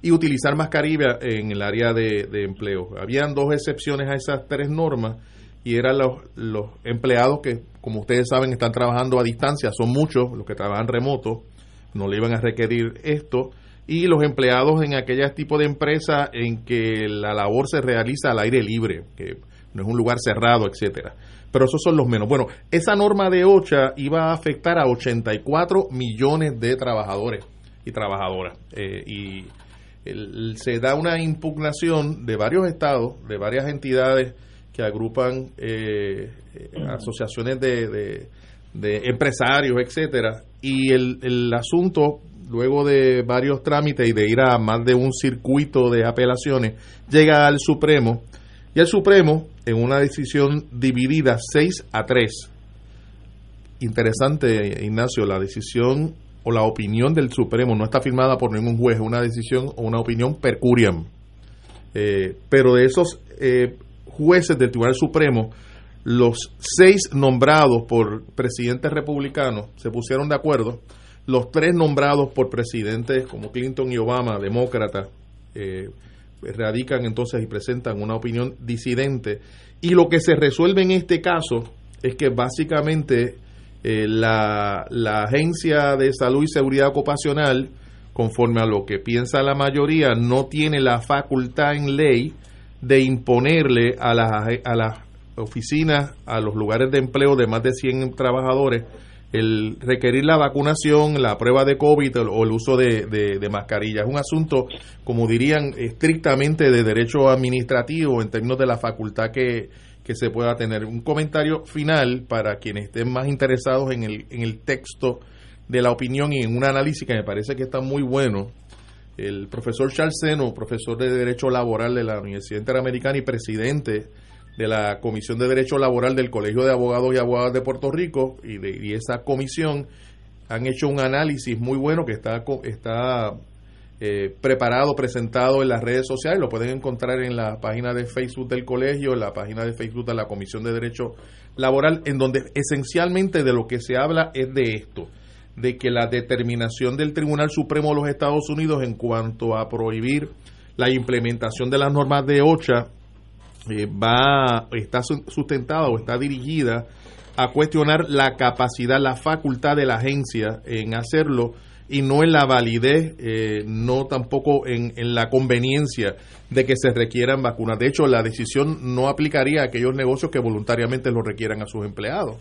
y utilizar mascarilla en el área de, empleo. Habían dos excepciones a esas tres normas y eran los, los empleados que, como ustedes saben, están trabajando a distancia, son muchos los que trabajan remoto, no le iban a requerir esto, y los empleados en aquellos tipos de empresas en que la labor se realiza al aire libre, que no es un lugar cerrado, etcétera. Pero esos son los menos. Bueno, esa norma de OCHA iba a afectar a 84 millones de trabajadores y trabajadoras. Eh, y se da una impugnación de varios estados, de varias entidades que agrupan eh, eh, asociaciones de, empresarios, etcétera, y el, el asunto luego de varios trámites y de ir a más de un circuito de apelaciones, llega al Supremo y el Supremo, en una decisión dividida 6 a 3, interesante Ignacio, la decisión o la opinión del Supremo. No está firmada por ningún juez, una decisión o una opinión per curiam. Eh, pero de esos eh, jueces del Tribunal Supremo, los seis nombrados por presidentes republicanos se pusieron de acuerdo, los tres nombrados por presidentes como Clinton y Obama, demócratas, eh, radican entonces y presentan una opinión disidente. Y lo que se resuelve en este caso es que básicamente eh, la, Agencia de Salud y Seguridad Ocupacional, conforme a lo que piensa la mayoría, no tiene la facultad en ley de imponerle a las, a las oficinas, a los lugares de empleo de más de 100 trabajadores, el requerir la vacunación, la prueba de COVID o el uso de, de, de mascarilla. Es un asunto, como dirían, estrictamente de derecho administrativo en términos de la facultad que, que se pueda tener. Un comentario final para quienes estén más interesados en el, en el texto de la opinión y en un análisis que me parece que está muy bueno. El profesor Charles Seno, profesor de Derecho Laboral de la Universidad Interamericana y presidente de la Comisión de Derecho Laboral del Colegio de Abogados y Abogadas de Puerto Rico y, de, y esa comisión han hecho un análisis muy bueno que está, está eh, preparado, presentado en las redes sociales. Lo pueden encontrar en la página de Facebook del colegio, en la página de Facebook de la Comisión de Derecho Laboral, en donde esencialmente de lo que se habla es de esto, de que la determinación del Tribunal Supremo de los Estados Unidos en cuanto a prohibir la implementación de las normas de OCHA eh, va está sustentada o está dirigida a cuestionar la capacidad, la facultad de la agencia en hacerlo y no en la validez, eh, no tampoco en, en, la conveniencia de que se requieran vacunas. De hecho, la decisión no aplicaría a aquellos negocios que voluntariamente lo requieran a sus empleados,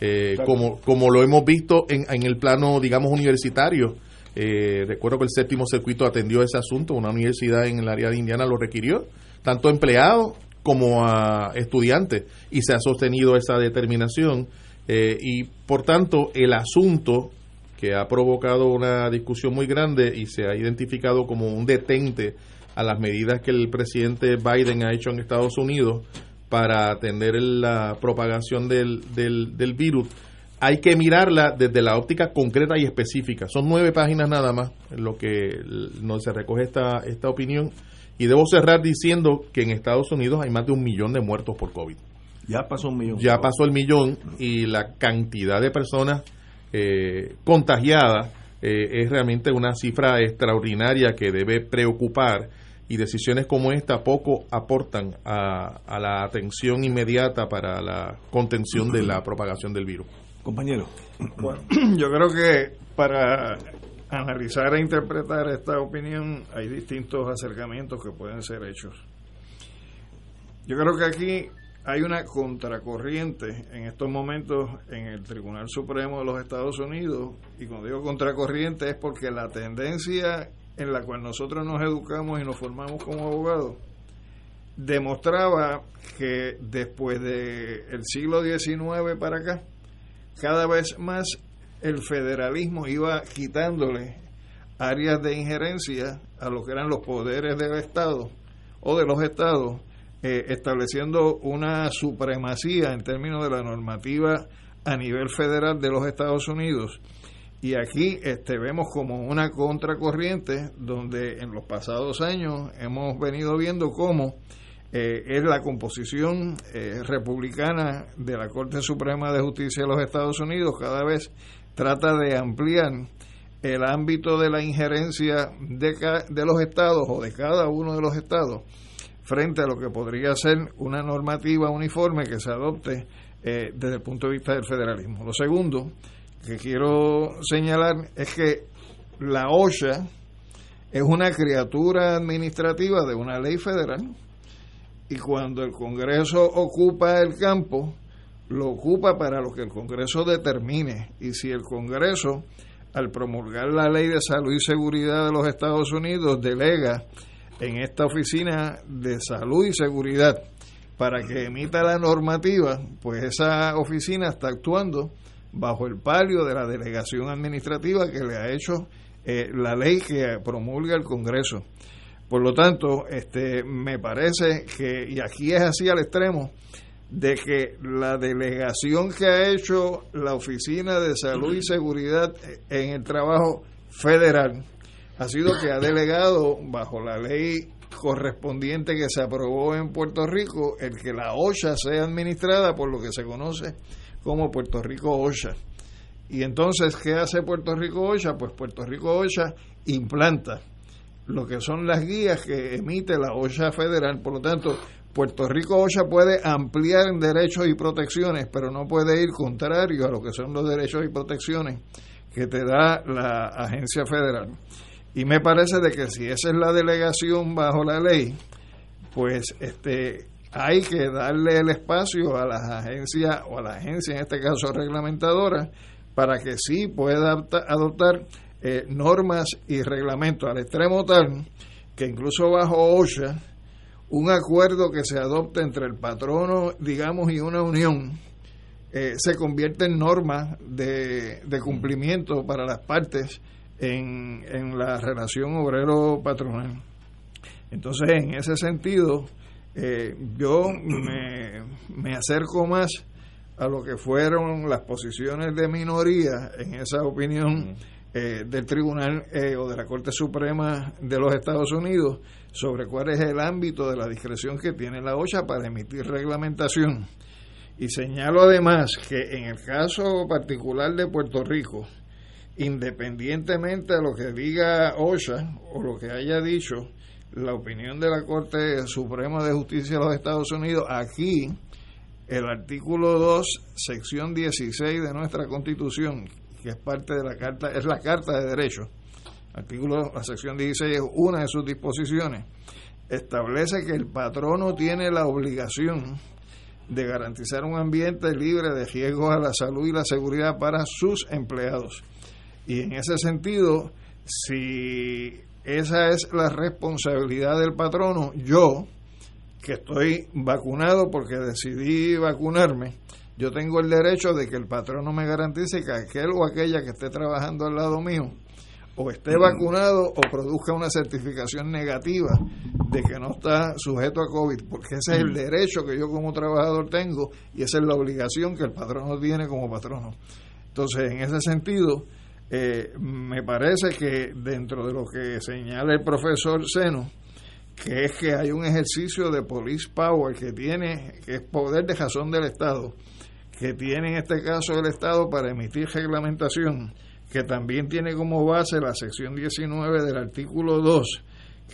eh, como, como lo hemos visto en, en el plano, digamos, universitario. Eh, recuerdo que el séptimo circuito atendió ese asunto, una universidad en el área de Indiana lo requirió, tanto empleados como a estudiantes, y se ha sostenido esa determinación. y por tanto, el asunto que ha provocado una discusión muy grande y se ha identificado como un detente a las medidas que el presidente Biden ha hecho en Estados Unidos para atender la propagación del, del, virus. Hay que mirarla desde la óptica concreta y específica. Son nueve páginas nada más lo que no se recoge esta, esta opinión. Y debo cerrar diciendo que en Estados Unidos hay más de un millón de muertos por COVID. Ya pasó un millón. Ya pasó el millón y la cantidad de personas eh, contagiada eh, es realmente una cifra extraordinaria que debe preocupar y decisiones como esta poco aportan a, a la atención inmediata para la contención de la propagación del virus. Compañero. Bueno, yo creo que para analizar e interpretar esta opinión hay distintos acercamientos que pueden ser hechos. Yo creo que aquí hay una contracorriente en estos momentos en el Tribunal Supremo de los Estados Unidos, y cuando digo contracorriente es porque la tendencia en la cual nosotros nos educamos y nos formamos como abogados demostraba que después del siglo XIX para acá, cada vez más el federalismo iba quitándole áreas de injerencia a lo que eran los poderes del Estado o de los estados, eh, estableciendo una supremacía en términos de la normativa a nivel federal de los Estados Unidos. Y aquí este, vemos como una contracorriente donde en los pasados años hemos venido viendo cómo eh, es la composición eh, republicana de la Corte Suprema de Justicia de los Estados Unidos cada vez trata de ampliar el ámbito de la injerencia de, los estados o de cada uno de los estados frente a lo que podría ser una normativa uniforme que se adopte eh, desde el punto de vista del federalismo. Lo segundo que quiero señalar es que la OSHA es una criatura administrativa de una ley federal y cuando el Congreso ocupa el campo, lo ocupa para lo que el Congreso determine. Y si el Congreso, al promulgar la ley de salud y seguridad de los Estados Unidos, delega en esta oficina de salud y seguridad para que emita la normativa, pues esa oficina está actuando bajo el palio de la delegación administrativa que le ha hecho eh, la ley que promulga el Congreso. Por lo tanto, este, me parece que, y aquí es así al extremo, de que la delegación que ha hecho la Oficina de Salud y Seguridad en el trabajo federal ha sido que ha delegado bajo la ley correspondiente que se aprobó en Puerto Rico el que la OSHA sea administrada por lo que se conoce como Puerto Rico OSHA. Y entonces, ¿qué hace Puerto Rico OSHA? Pues Puerto Rico OSHA implanta lo que son las guías que emite la OSHA federal. Por lo tanto, Puerto Rico OSHA puede ampliar en derechos y protecciones, pero no puede ir contrario a lo que son los derechos y protecciones que te da la agencia federal. Y me parece de que si esa es la delegación bajo la ley, pues este hay que darle el espacio a las agencias o a la agencia en este caso reglamentadora para que sí pueda adoptar eh, normas y reglamentos al extremo tal que incluso bajo OSHA un acuerdo que se adopte entre el patrono, digamos, y una unión, eh, se convierte en norma de, cumplimiento para las partes en, en la relación obrero-patronal. Entonces, en ese sentido, eh, yo me, me acerco más a lo que fueron las posiciones de minoría en esa opinión eh, del Tribunal eh, o de la Corte Suprema de los Estados Unidos sobre cuál es el ámbito de la discreción que tiene la OSHA para emitir reglamentación. Y señalo además que en el caso particular de Puerto Rico, independientemente de lo que diga OSHA o lo que haya dicho la opinión de la Corte Suprema de Justicia de los Estados Unidos, aquí el artículo 2, sección 16 de nuestra Constitución, que es parte de la carta, es la Carta de Derechos, artículo, la sección 16 es una de sus disposiciones, establece que el patrono tiene la obligación de garantizar un ambiente libre de riesgos a la salud y la seguridad para sus empleados. Y en ese sentido, si esa es la responsabilidad del patrono, yo, que estoy vacunado porque decidí vacunarme, yo tengo el derecho de que el patrono me garantice que aquel o aquella que esté trabajando al lado mío o esté vacunado o produzca una certificación negativa de que no está sujeto a COVID, porque ese es el derecho que yo como trabajador tengo y esa es la obligación que el patrono tiene como patrono. Entonces, en ese sentido, eh, me parece que dentro de lo que señala el profesor Seno, que es que hay un ejercicio de police power que tiene, que es poder de razón del Estado, que tiene en este caso el Estado para emitir reglamentación, que también tiene como base la sección 19 del artículo 2,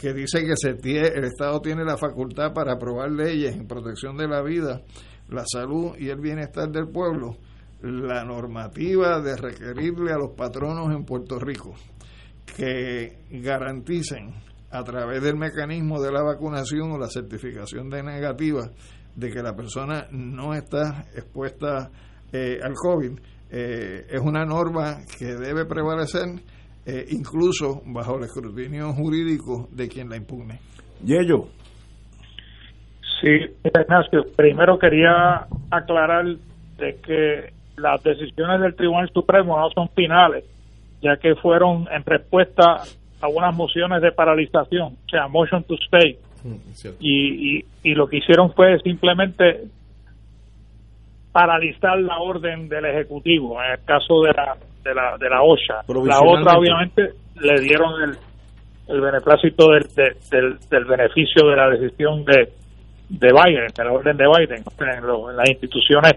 que dice que se el Estado tiene la facultad para aprobar leyes en protección de la vida, la salud y el bienestar del pueblo, la normativa de requerirle a los patronos en Puerto Rico que garanticen a través del mecanismo de la vacunación o la certificación de negativa de que la persona no está expuesta eh, al COVID, eh, es una norma que debe prevalecer eh, incluso bajo el escrutinio jurídico de quien la impugne. Yello. Sí, Ignacio, primero quería aclarar de que las decisiones del Tribunal Supremo no son finales, ya que fueron en respuesta a unas mociones de paralización, o sea, motion to stay. Mm, y, y, y lo que hicieron fue simplemente paralizar la orden del Ejecutivo, en el caso de la, de la, de la OSHA. La otra, obviamente, le dieron el, el beneplácito del, del, del, beneficio de la decisión de, de Biden, de la orden de Biden, en, las instituciones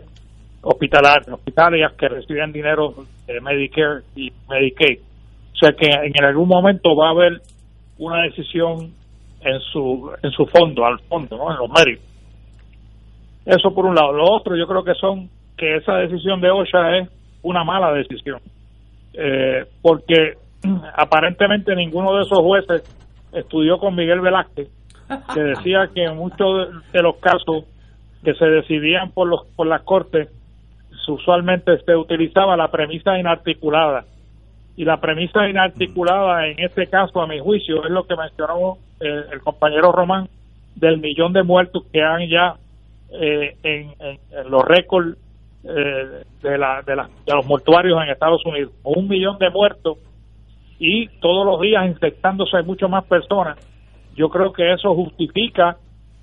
hospitalarias, hospitalarias que reciben dinero de Medicare y Medicaid. O sea que en algún momento va a haber una decisión en su en su fondo, al fondo, ¿no? en los méritos. Eso por un lado. Lo otro, yo creo que son que esa decisión de OSHA es una mala decisión. Eh, porque aparentemente ninguno de esos jueces estudió con Miguel Velázquez, que decía que en muchos de los casos que se decidían por, los, por las cortes, usualmente se utilizaba la premisa inarticulada. Y la premisa inarticulada en este caso, a mi juicio, es lo que mencionó el, el compañero Román, del millón de muertos que han ya eh, en, los récords eh, de, la, de, los mortuarios en Estados Unidos. Un millón de muertos y todos los días infectándose mucho más personas. Yo creo que eso justifica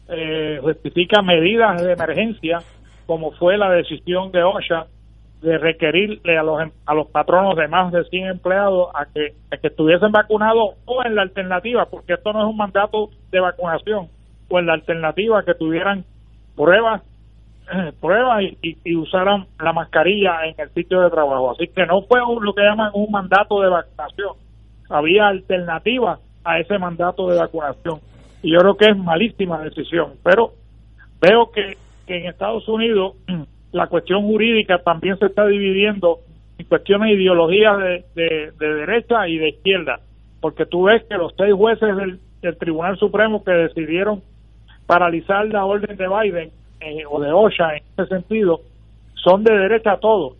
eh, justifica medidas de emergencia como fue la decisión de OSHA de requerirle a los a los patronos de más de 100 empleados a que estuviesen vacunados o en la alternativa, porque esto no es un mandato de vacunación, o en la alternativa que tuvieran pruebas pruebas y, y, usaran la mascarilla en el sitio de trabajo. Así que no fue lo que llaman un mandato de vacunación. Había alternativas a ese mandato de vacunación. Y yo creo que es malísima decisión. Pero veo que, en Estados Unidos la cuestión jurídica también se está dividiendo en cuestiones de ideologías de, de, derecha y de izquierda. Porque tú ves que los seis jueces del Tribunal Supremo que decidieron paralizar la orden de Biden eh, o de OSHA en ese sentido son de derecha todos,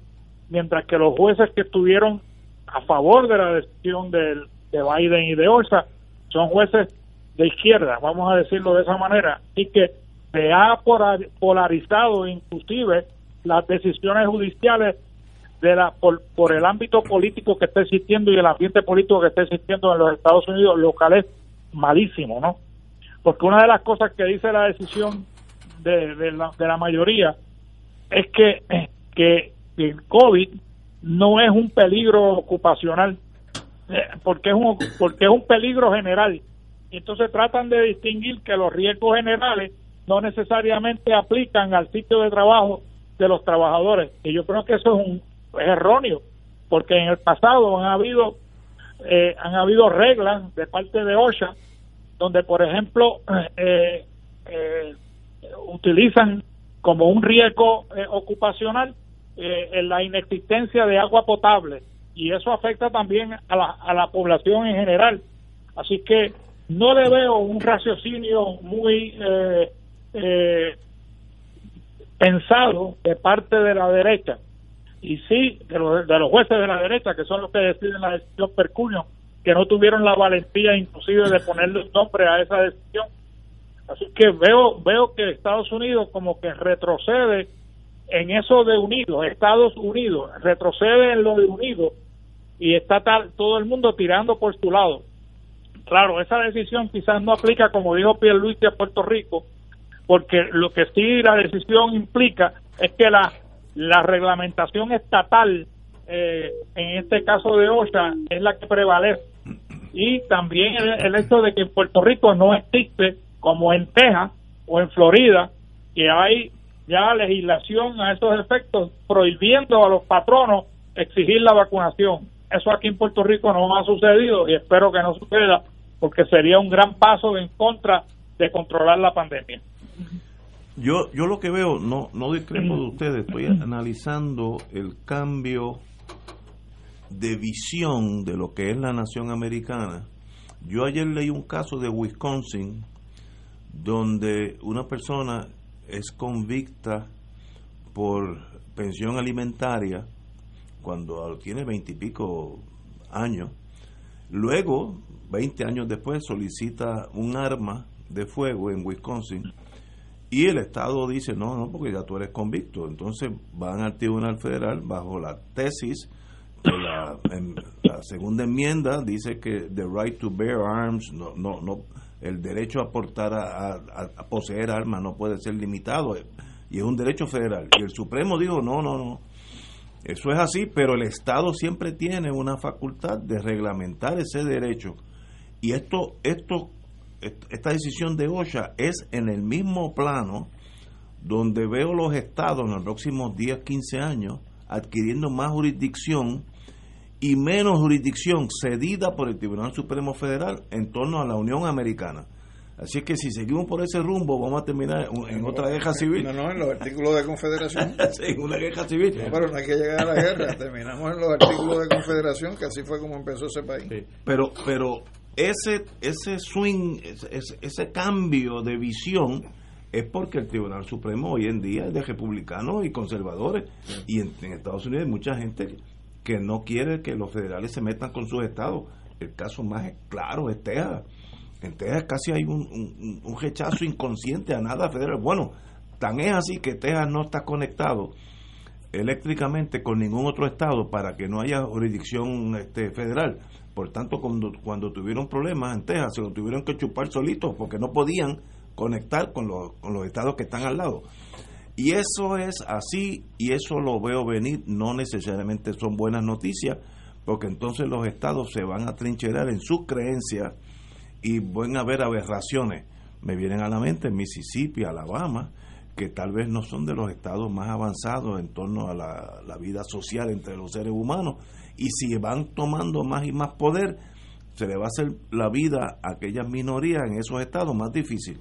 mientras que los jueces que estuvieron a favor de la decisión de, de Biden y de OSHA son jueces de izquierda, vamos a decirlo de esa manera, y que se ha polarizado inclusive las decisiones judiciales de la por, por el ámbito político que está existiendo y el ambiente político que está existiendo en los Estados Unidos locales malísimo, ¿no? Porque una de las cosas que dice la decisión de, de, la, de la, mayoría es que, que el COVID no es un peligro ocupacional, eh, porque es un, porque es un peligro general. Entonces tratan de distinguir que los riesgos generales no necesariamente aplican al sitio de trabajo de los trabajadores. Y yo creo que eso es, un, es erróneo, porque en el pasado han habido eh, han habido reglas de parte de OSHA donde, por ejemplo, eh, eh, utilizan como un riesgo eh, ocupacional la inexistencia de agua potable y eso afecta también a la, a la población en general. Así que no le veo un raciocinio muy pensado de parte de la derecha y sí de los, de los jueces de la derecha que son los que deciden la decisión percunio que no tuvieron la valentía inclusive de ponerle un nombre a esa decisión. Así que veo veo que Estados Unidos como que retrocede en eso de unidos, Estados Unidos retrocede en lo de unidos y está tal, todo el mundo tirando por su lado. Claro, esa decisión quizás no aplica como dijo Pierluisi a Puerto Rico, porque lo que sí la decisión implica es que la la reglamentación estatal eh, en este caso de OSHA es la que prevalece y también el, hecho de que en Puerto Rico no existe como en Texas o en Florida que hay ya legislación a esos efectos prohibiendo a los patronos exigir la vacunación. Eso aquí en Puerto Rico no ha sucedido y espero que no suceda porque sería un gran paso en contra de controlar la pandemia. Yo, yo lo que veo, no, no discrepo de ustedes, estoy analizando el cambio de visión de lo que es la nación americana. Yo ayer leí un caso de Wisconsin donde una persona es convicta por pensión alimentaria cuando tiene veintipico años. Luego, veinte años después, solicita un arma de fuego en Wisconsin y el Estado dice, no, no, porque ya tú eres convicto. Entonces van al Tribunal Federal bajo la tesis la, la segunda enmienda dice que the right to bear arms, no, no, no el derecho a portar, a, a poseer armas no puede ser limitado y es un derecho federal. Y el Supremo dijo, no, no, no, eso es así, pero el Estado siempre tiene una facultad de reglamentar ese derecho. Y esto, esto esta decisión de OSHA es en el mismo plano donde veo los estados en los próximos 10, 15 años adquiriendo más jurisdicción y menos jurisdicción cedida por el Tribunal Supremo Federal en torno a la Unión Americana. Así es que si seguimos por ese rumbo, vamos a terminar en, otra guerra civil. No, no, en los artículos de confederación. sí, en una guerra civil. No, pero no hay que llegar a la guerra. Terminamos en los artículos de confederación, que así fue como empezó ese país. Pero, pero ese, ese swing, ese, ese, cambio de visión es porque el Tribunal Supremo hoy en día es de republicanos y conservadores y en, Estados Unidos hay mucha gente que no quiere que los federales se metan con sus estados. El caso más claro es Texas. En Texas casi hay un, un rechazo inconsciente a nada federal. Bueno, tan es así que Texas no está conectado eléctricamente con ningún otro estado para que no haya jurisdicción este, federal. Por tanto, cuando, cuando tuvieron problemas en Texas, se lo tuvieron que chupar solitos porque no podían conectar con los, con los estados que están al lado. Y eso es así y eso lo veo venir, no necesariamente son buenas noticias, porque entonces los estados se van a trincherar en sus creencias y van a haber aberraciones. Me vienen a la mente Mississippi, Alabama, que tal vez no son de los estados más avanzados en torno a la, la vida social entre los seres humanos y si van tomando más y más poder, se le va a hacer la vida a aquellas minorías en esos estados más difícil.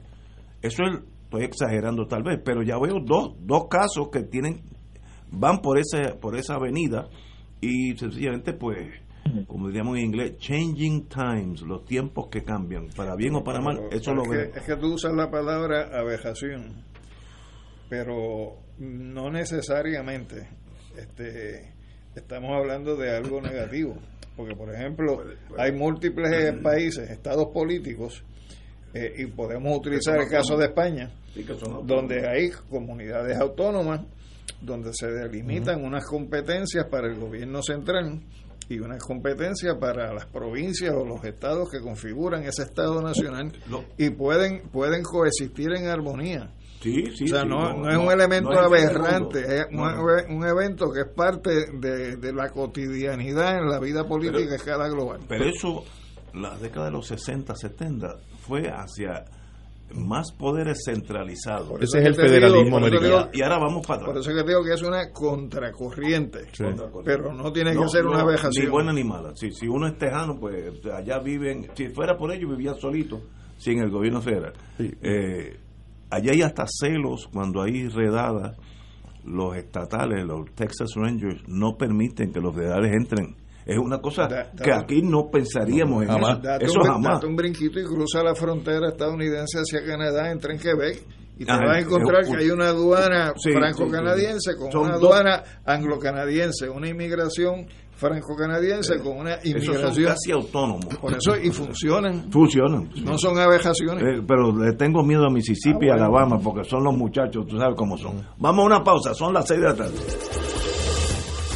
Eso es, estoy exagerando tal vez, pero ya veo dos, dos casos que tienen van por ese por esa avenida y sencillamente pues como diríamos en inglés, changing times, los tiempos que cambian, para bien o para mal, eso lo veo. Es que tú usas la palabra abejación, pero no necesariamente. Este, estamos hablando de algo negativo. Porque, por ejemplo, hay múltiples países, estados políticos, eh, y podemos utilizar el caso de España, donde hay comunidades autónomas, donde se delimitan unas competencias para el gobierno central y unas competencias para las provincias o los estados que configuran ese estado nacional y pueden pueden coexistir en armonía. O sea, no, es un elemento aberrante, es un, evento que es parte de, la cotidianidad en la vida política a escala global. Pero eso, la década de los 60, 70, fue hacia más poderes centralizados. Ese es el federalismo americano. y ahora vamos para Por eso es que digo que es una contracorriente, pero no tiene que ser una vejación. Ni buena ni mala. Si, si uno es tejano, pues allá viven, si fuera por ello, vivía solito, sin el gobierno federal. Eh, allá hay hasta celos cuando hay redadas. Los estatales, los Texas Rangers, no permiten que los federales entren. Es una cosa que aquí no pensaríamos en eso. eso un, jamás. un brinquito y cruza la frontera estadounidense hacia Canadá, entra en Quebec y te vas a encontrar que hay una aduana franco-canadiense con una aduana anglo-canadiense, una inmigración franco-canadiense con una inmigración casi autónomos. Por eso, y funcionan. Funcionan. No son abejaciones. Eh, pero le tengo miedo a Mississippi y ah, Alabama porque son los muchachos, tú sabes cómo son. Vamos a una pausa, son las seis de la tarde.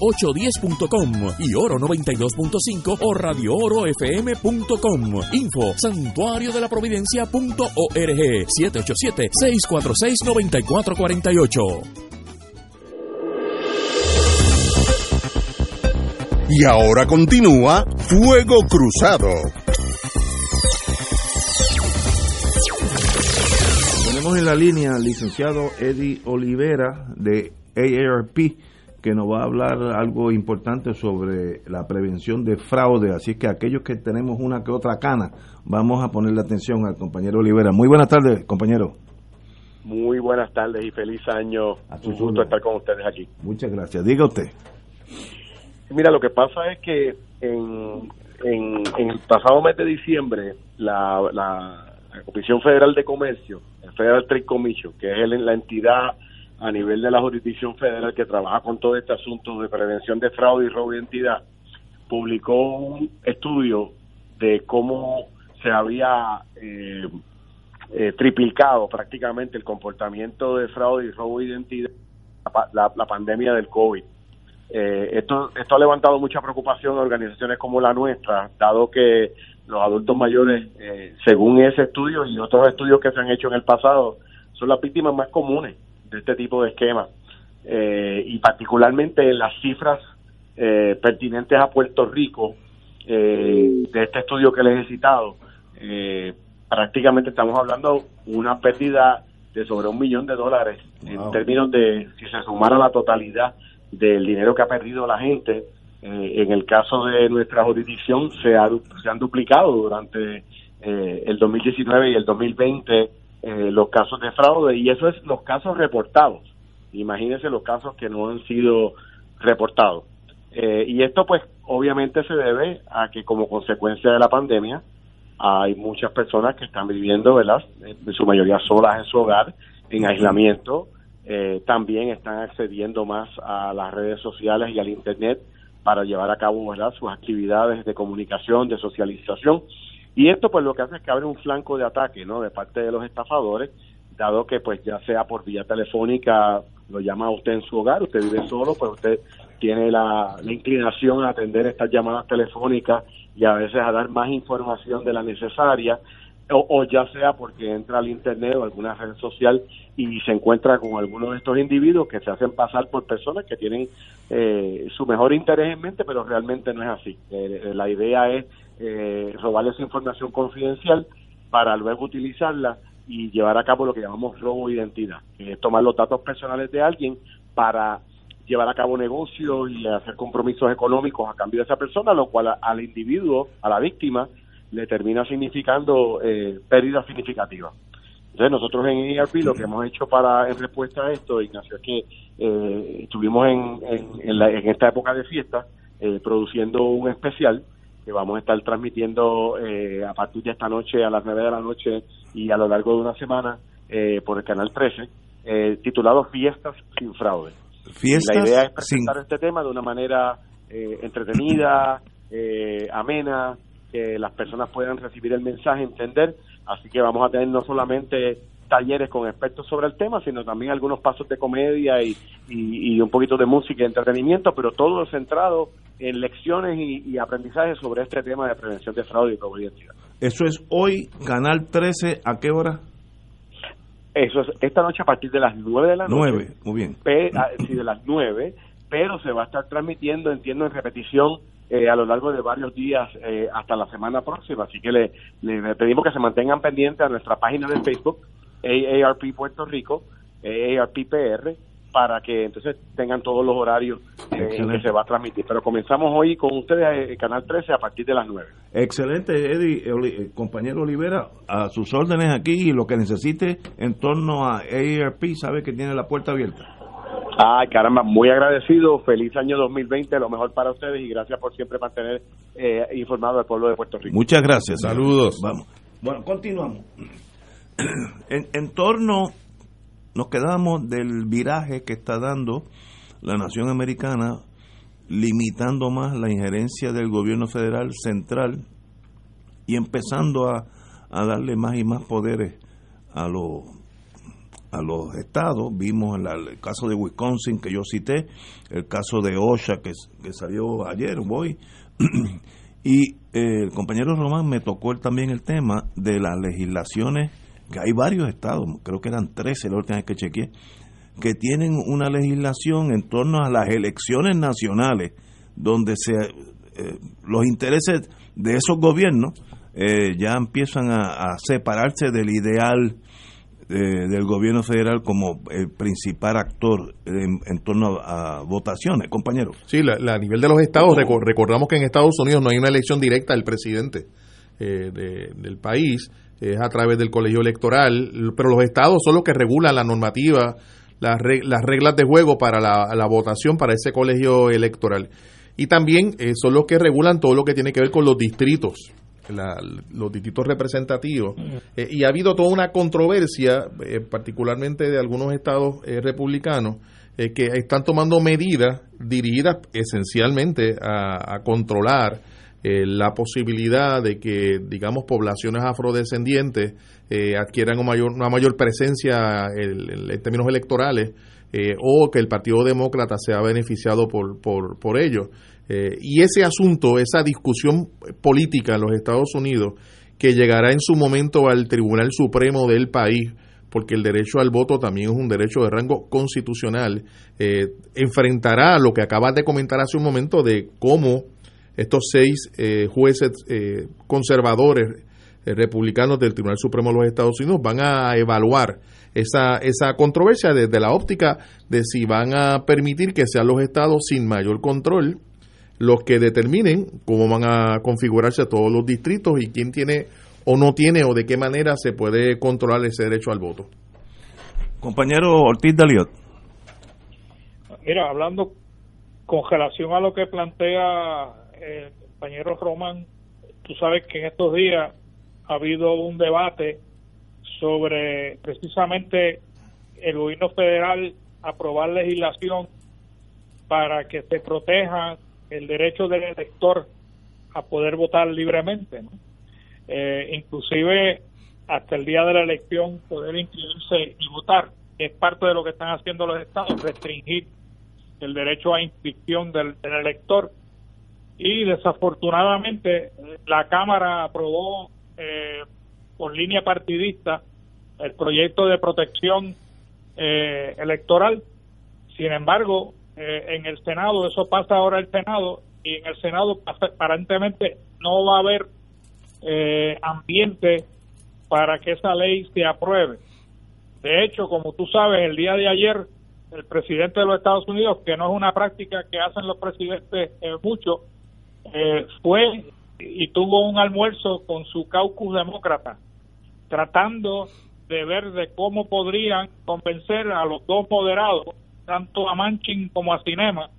810.com y Oro 92.5 o Radio Oro FM.com. Info santuario de la providencia.org 787-646-9448. Y ahora continúa Fuego Cruzado. Tenemos en la línea al licenciado Eddie Olivera de AARP que nos va a hablar algo importante sobre la prevención de fraude. Así que aquellos que tenemos una que otra cana, vamos a ponerle atención al compañero Olivera. Muy buenas tardes, compañero. Muy buenas tardes y feliz año. Un gusto estar con ustedes aquí. Muchas gracias. Diga usted. Mira, lo que pasa es que en, en, en el pasado mes de diciembre, la, la, la Comisión Federal de Comercio, el Federal Trade Commission, que es el, la entidad a nivel de la jurisdicción federal que trabaja con todo este asunto de prevención de fraude y robo de identidad, publicó un estudio de cómo se había eh, eh, triplicado prácticamente el comportamiento de fraude y robo de identidad la, la pandemia del COVID. Eh, esto, ha levantado mucha preocupación en organizaciones como la nuestra, dado que los adultos mayores, eh, según ese estudio y otros estudios que se han hecho en el pasado, son las víctimas más comunes de este tipo de esquemas eh, y particularmente en las cifras eh, pertinentes a Puerto Rico eh, de este estudio que les he citado eh, prácticamente estamos hablando una pérdida de sobre un millón de dólares en términos de si se sumara la totalidad del dinero que ha perdido la gente eh, en el caso de nuestra jurisdicción se, ha, se han duplicado durante eh, el 2019 y el 2020 eh, los casos de fraude y eso es los casos reportados. Imagínense los casos que no han sido reportados. Eh, y esto pues obviamente se debe a que como consecuencia de la pandemia hay muchas personas que están viviendo, ¿verdad? En su mayoría solas en su hogar, en aislamiento. Eh, también están accediendo más a las redes sociales y al Internet para llevar a cabo. Sus actividades de comunicación, de socialización. Y esto pues lo que hace es que abre un flanco de ataque, ¿no? De parte de los estafadores, dado que pues ya sea por vía telefónica lo llama usted en su hogar, usted vive solo, pues usted tiene la, la inclinación a atender estas llamadas telefónicas y a veces a dar más información de la necesaria o, ya sea porque entra al internet o alguna red social y se encuentra con algunos de estos individuos que se hacen pasar por personas que tienen eh, su mejor interés en mente, pero realmente no es así. Eh, la idea es eh, robarle esa información confidencial para luego utilizarla y llevar a cabo lo que llamamos robo de identidad, que es tomar los datos personales de alguien para llevar a cabo negocios y hacer compromisos económicos a cambio de esa persona, lo cual al individuo, a la víctima, le termina significando eh, pérdidas significativas. Entonces nosotros en ERP lo que hemos hecho para en respuesta a esto, Ignacio, es que eh, estuvimos en, en, esta época de fiesta eh, produciendo un especial que vamos a estar transmitiendo eh, a partir de esta noche a las 9 de la noche y a lo largo de una semana por el canal 13, titulado Fiestas sin fraude. Fiestas la idea es presentar este tema de una manera entretenida, amena, que las personas puedan recibir el mensaje, entender. Así que vamos a tener no solamente talleres con expertos sobre el tema, sino también algunos pasos de comedia y, y, un poquito de música y entretenimiento, pero todo centrado en lecciones y, aprendizajes sobre este tema de prevención de fraude y probabilidad. Eso es hoy, Canal 13, ¿a qué hora? Eso es esta noche a partir de las 9 de la noche. 9, muy bien. Ah, sí, de las 9, pero se va a estar transmitiendo, entiendo, en repetición eh, a lo largo de varios días eh, hasta la semana próxima. Así que le, le, pedimos que se mantengan pendientes a nuestra página de Facebook, AARP Puerto Rico, AARP PR, para que entonces tengan todos los horarios eh, que se va a transmitir. Pero comenzamos hoy con ustedes, el Canal 13, a partir de las 9. Excelente, Eddie, compañero Olivera, a sus órdenes aquí y lo que necesite en torno a AARP, sabe que tiene la puerta abierta. Ay, caramba, muy agradecido. Feliz año 2020, lo mejor para ustedes y gracias por siempre mantener eh, informado al pueblo de Puerto Rico. Muchas gracias. Saludos. Vamos. Bueno, continuamos. En, en torno, nos quedamos del viraje que está dando la nación americana, limitando más la injerencia del gobierno federal central y empezando a, a darle más y más poderes a los a los estados. Vimos el caso de Wisconsin que yo cité, el caso de OSHA que, que salió ayer, voy. y eh, el compañero Román me tocó también el tema de las legislaciones, que hay varios estados, creo que eran 13 la última vez que chequeé, que tienen una legislación en torno a las elecciones nacionales, donde se eh, los intereses de esos gobiernos eh, ya empiezan a, a separarse del ideal del gobierno federal como el principal actor en, torno a, votaciones, compañero. Sí, a nivel de los estados, recordamos que en Estados Unidos no hay una elección directa del presidente eh, del país, es a través del colegio electoral, pero los estados son los que regulan la normativa, las, las reglas de juego para la, votación para ese colegio electoral. Y también eh, son los que regulan todo lo que tiene que ver con los distritos los distritos representativos. Eh, y ha habido toda una controversia, eh, particularmente de algunos estados eh, republicanos, que están tomando medidas dirigidas esencialmente a, controlar la posibilidad de que, digamos, poblaciones afrodescendientes adquieran una mayor, una mayor presencia en, términos electorales o que el Partido Demócrata sea beneficiado por, por, por ello. Eh, y ese asunto, esa discusión política en los Estados Unidos, que llegará en su momento al Tribunal Supremo del país, porque el derecho al voto también es un derecho de rango constitucional, eh, enfrentará lo que acabas de comentar hace un momento de cómo estos seis eh, jueces conservadores republicanos del Tribunal Supremo de los Estados Unidos van a evaluar esa, esa controversia desde la óptica de si van a permitir que sean los estados sin mayor control los que determinen cómo van a configurarse todos los distritos y quién tiene o no tiene o de qué manera se puede controlar ese derecho al voto. Compañero Ortiz Daliot. Mira, hablando con relación a lo que plantea el compañero Román, tú sabes que en estos días ha habido un debate sobre precisamente el gobierno federal aprobar legislación para que se protejan el derecho del elector a poder votar libremente, eh, inclusive hasta el día de la elección poder inscribirse y votar. es parte de lo que están haciendo los estados, restringir el derecho a inscripción del, elector. Y desafortunadamente la Cámara aprobó eh, por línea partidista el proyecto de protección eh, electoral. Sin embargo, eh, en el Senado, eso pasa ahora el Senado, y en el Senado aparentemente no va a haber eh, ambiente para que esa ley se apruebe. De hecho, como tú sabes, el día de ayer el presidente de los Estados Unidos, que no es una práctica que hacen los presidentes eh, mucho, eh, fue y tuvo un almuerzo con su caucus demócrata, tratando de ver de cómo podrían convencer a los dos moderados, tanto a Manchin como a Cinema.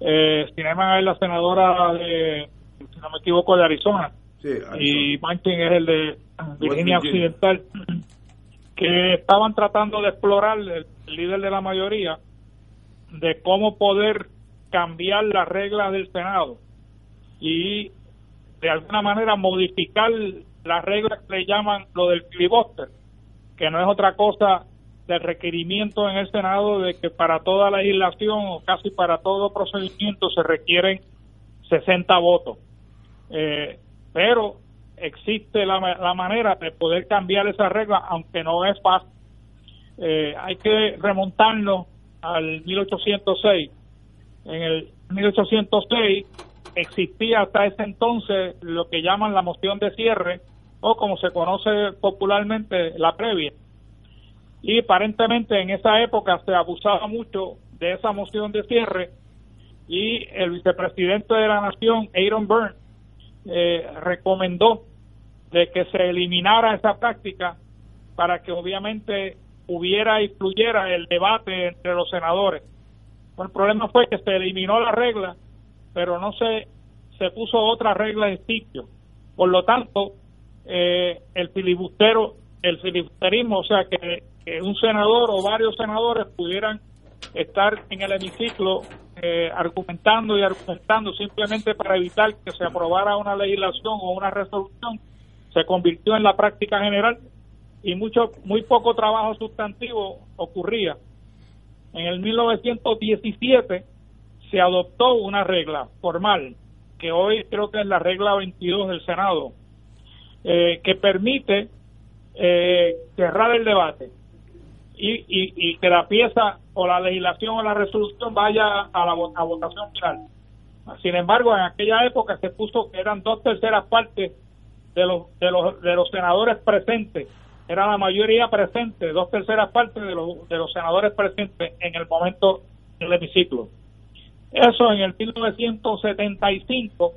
Eh, Cinema es la senadora de, si no me equivoco, de Arizona, y Manchin es el de Virginia Occidental, que estaban tratando de explorar el, líder de la mayoría de cómo poder cambiar las reglas del Senado y de alguna manera modificar las reglas que le llaman lo del filibuster, que no es otra cosa del requerimiento en el Senado de que para toda legislación o casi para todo procedimiento se requieren 60 votos. Eh, pero existe la, la, manera de poder cambiar esa regla, aunque no es fácil. Eh, hay que remontarnos al 1806. En el 1806 existía hasta ese entonces lo que llaman la moción de cierre o como se conoce popularmente la previa. Y aparentemente en esa época se abusaba mucho de esa moción de cierre y el vicepresidente de la nación, Aaron Burns, eh, recomendó de que se eliminara esa práctica para que obviamente hubiera y fluyera el debate entre los senadores. el problema fue que se eliminó la regla, pero no se, se puso otra regla en sitio. Por lo tanto, eh, el filibustero, el filibusterismo, o sea, que, que, un senador o varios senadores pudieran estar en el hemiciclo eh, argumentando y argumentando simplemente para evitar que se aprobara una legislación o una resolución se convirtió en la práctica general y mucho muy poco trabajo sustantivo ocurría. En el 1917 se adoptó una regla formal que hoy creo que es la regla 22 del Senado eh, que permite eh, cerrar el debate y, y, que la pieza o la legislación o la resolución vaya a la a votación final. Sin embargo, en aquella época se puso que eran dos terceras partes de los, de los, de los senadores presentes, era la mayoría presente, dos terceras partes de los, de los senadores presentes en el momento del hemiciclo. Eso en el 1975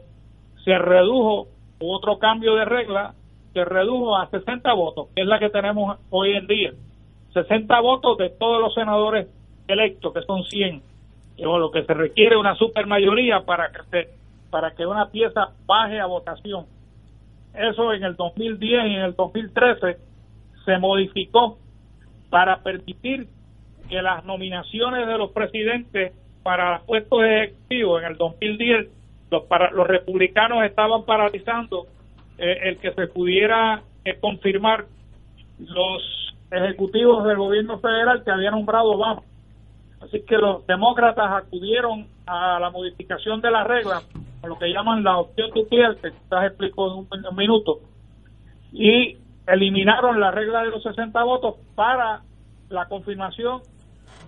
se redujo, otro cambio de regla, se redujo a 60 votos, que es la que tenemos hoy en día. 60 votos de todos los senadores electos, que son 100. Y lo que se requiere una supermayoría para que se, para que una pieza baje a votación. Eso en el 2010 y en el 2013 se modificó para permitir que las nominaciones de los presidentes para puestos ejecutivos en el 2010 los, para, los republicanos estaban paralizando eh, el que se pudiera eh, confirmar los ejecutivos del gobierno federal que había nombrado Obama. Así que los demócratas acudieron a la modificación de las reglas, lo que llaman la opción nuclear, que quizás explicó en un, minuto, y eliminaron la regla de los 60 votos para la confirmación